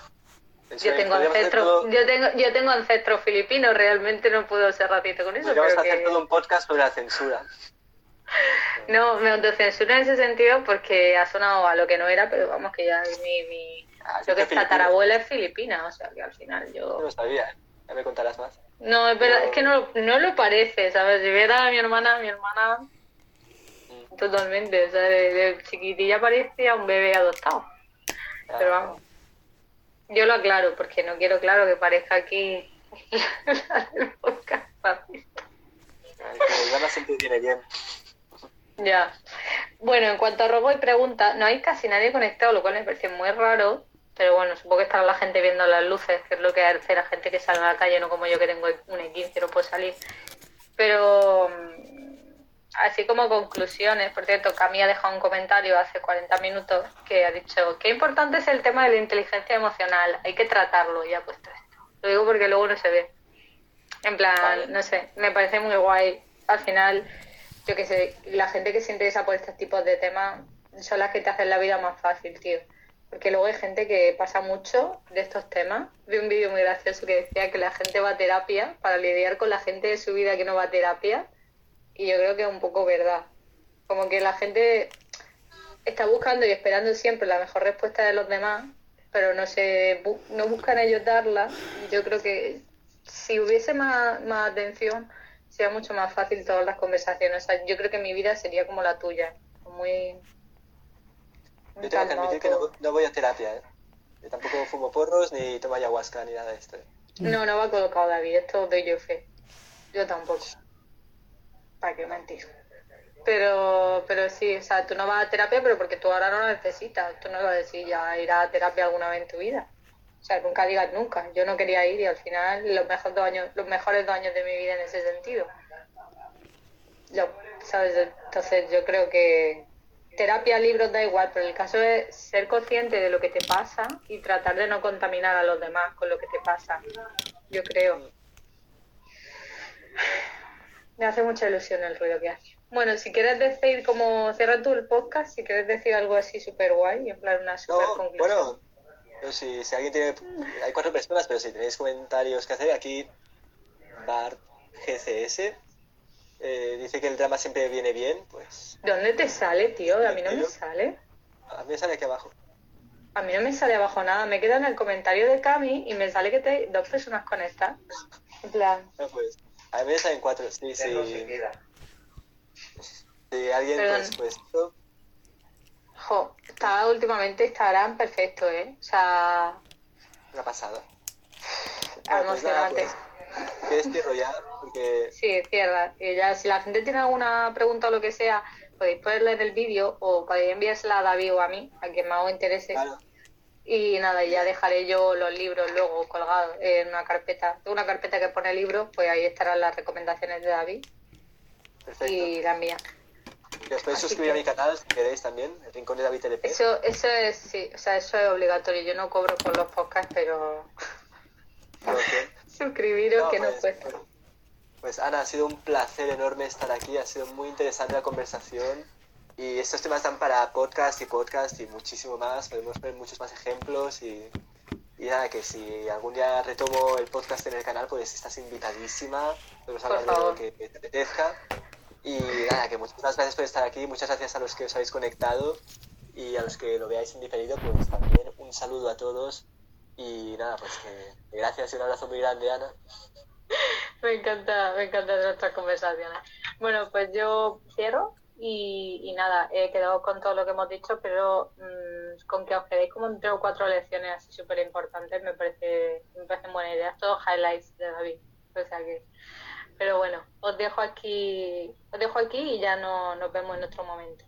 Speaker 1: yo tengo ancestro, yo tengo, yo tengo ancestro filipino, realmente no puedo ser racista con eso.
Speaker 2: Vamos a hacer todo un podcast sobre la censura.
Speaker 1: No, me autocensuro en ese sentido porque ha sonado a lo que no era, pero vamos que ya mi, mi ah, lo que es tatarabuela es filipina, o sea que al final yo...
Speaker 2: No lo sabía, ya me contarás más.
Speaker 1: No, es verdad, es que no, no lo parece, ¿sabes? Si viera a mi hermana, mi hermana mm. totalmente, o sea, de, chiquitilla parecía un bebé adoptado. Pero vamos. Yo lo aclaro porque no quiero, claro, que parezca aquí el podcast racista.
Speaker 2: siempre tiene bien.
Speaker 1: Ya. Bueno, en cuanto a robo y preguntas, no hay casi nadie conectado, lo cual me parece muy raro. Pero bueno, supongo que estará la gente viendo las luces, que es lo que hace la gente que sale a la calle, no como yo que tengo un E15 no puedo salir. Pero así como conclusiones, por cierto, Cami ha dejado un comentario hace 40 minutos que ha dicho qué importante es el tema de la inteligencia emocional, hay que tratarlo y ha puesto esto. Lo digo porque luego no se ve. En plan, no sé, me parece muy guay. Al final, yo qué sé, la gente que se interesa por estos tipos de temas son las que te hacen la vida más fácil, tío. Porque luego hay gente que pasa mucho de estos temas. Vi un vídeo muy gracioso que decía que la gente va a terapia para lidiar con la gente de su vida que no va a terapia y yo creo que es un poco verdad. Como que la gente está buscando y esperando siempre la mejor respuesta de los demás, pero no se no buscan ellos darla. Yo creo que si hubiese más, más atención, sería mucho más fácil todas las conversaciones. yo creo que mi vida sería como la tuya, muy...
Speaker 2: yo tengo que admitir que no, voy a terapia, ¿eh? Yo tampoco fumo porros ni tomo ayahuasca ni nada de esto.
Speaker 1: No, no va colocado David, esto doy yo fe. Yo tampoco. ¿Para qué mentir? Pero, pero sí, o sea, tú no vas a terapia, pero porque tú ahora no lo necesitas. Tú no vas a decir ya ir a terapia alguna vez en tu vida. O sea, nunca digas nunca. Yo no quería ir y al final los mejores dos años, los mejores dos años de mi vida en ese sentido. Yo, ¿sabes? Entonces yo creo que terapia, libros, da igual, pero el caso es ser consciente de lo que te pasa y tratar de no contaminar a los demás con lo que te pasa. Yo creo. Me hace mucha ilusión el ruido que hace. Bueno, si quieres decir, como cierra tú el podcast, si quieres decir algo así súper guay, en plan una super conclusión.
Speaker 2: Bueno, si, si alguien tiene. Hay cuatro personas, pero si tenéis comentarios que hacer, aquí Bart GCS eh, dice que el drama siempre viene bien, pues...
Speaker 1: ¿Dónde te sale, tío? A mí no me sale.
Speaker 2: A mí me sale aquí abajo.
Speaker 1: A mí no me sale abajo nada. Me queda en el comentario de Cami y me sale que te dos personas conectan. En plan...
Speaker 2: No, pues, a mí me salen cuatro, sí, sí. Si alguien, pues, pues...
Speaker 1: Jo, está últimamente Instagram perfecto, ¿eh? O sea...
Speaker 2: Una pasada.
Speaker 1: Emocionante.
Speaker 2: Pues ¿Quieres cierro ya? Porque...
Speaker 1: Sí, cierra. Y ya, si la gente tiene alguna pregunta o lo que sea, podéis ponerla en el vídeo o podéis enviársela a David o a mí, a quien más os interese. Y nada, ya dejaré yo los libros luego colgados en una carpeta. Tengo una carpeta que pone libros, pues ahí estarán las recomendaciones de David. Perfecto. Y las mías.
Speaker 2: Y os podéis suscribir a mi canal si queréis también, el Rincón de David LP.
Speaker 1: Eso, eso es, sí, o sea, eso es obligatorio. Yo no cobro por los podcasts, pero... Suscribiros que no pues, cuesta.
Speaker 2: Pues Ana, ha sido un placer enorme estar aquí, ha sido muy interesante la conversación y estos temas dan para podcast y podcast y muchísimo más, podemos ver muchos más ejemplos y, y nada, que si algún día retomo el podcast en el canal, pues estás invitadísima, podemos hablar de lo que te apetezca. Y nada, que muchas gracias por estar aquí, muchas gracias a los que os habéis conectado y a los que lo veáis en diferido, pues también un saludo a todos. Y nada, pues que gracias y un abrazo muy grande, Ana.
Speaker 1: me encanta, me encantan nuestras conversaciones. Bueno, pues yo cierro y, y, nada, he quedado con todo lo que hemos dicho, pero mmm, con que os quedéis como en tres o cuatro lecciones así súper importantes me parece, me parecen buenas ideas, todos highlights de David. O sea que, pero bueno, os dejo aquí, os dejo aquí y ya no, nos vemos en otro momento.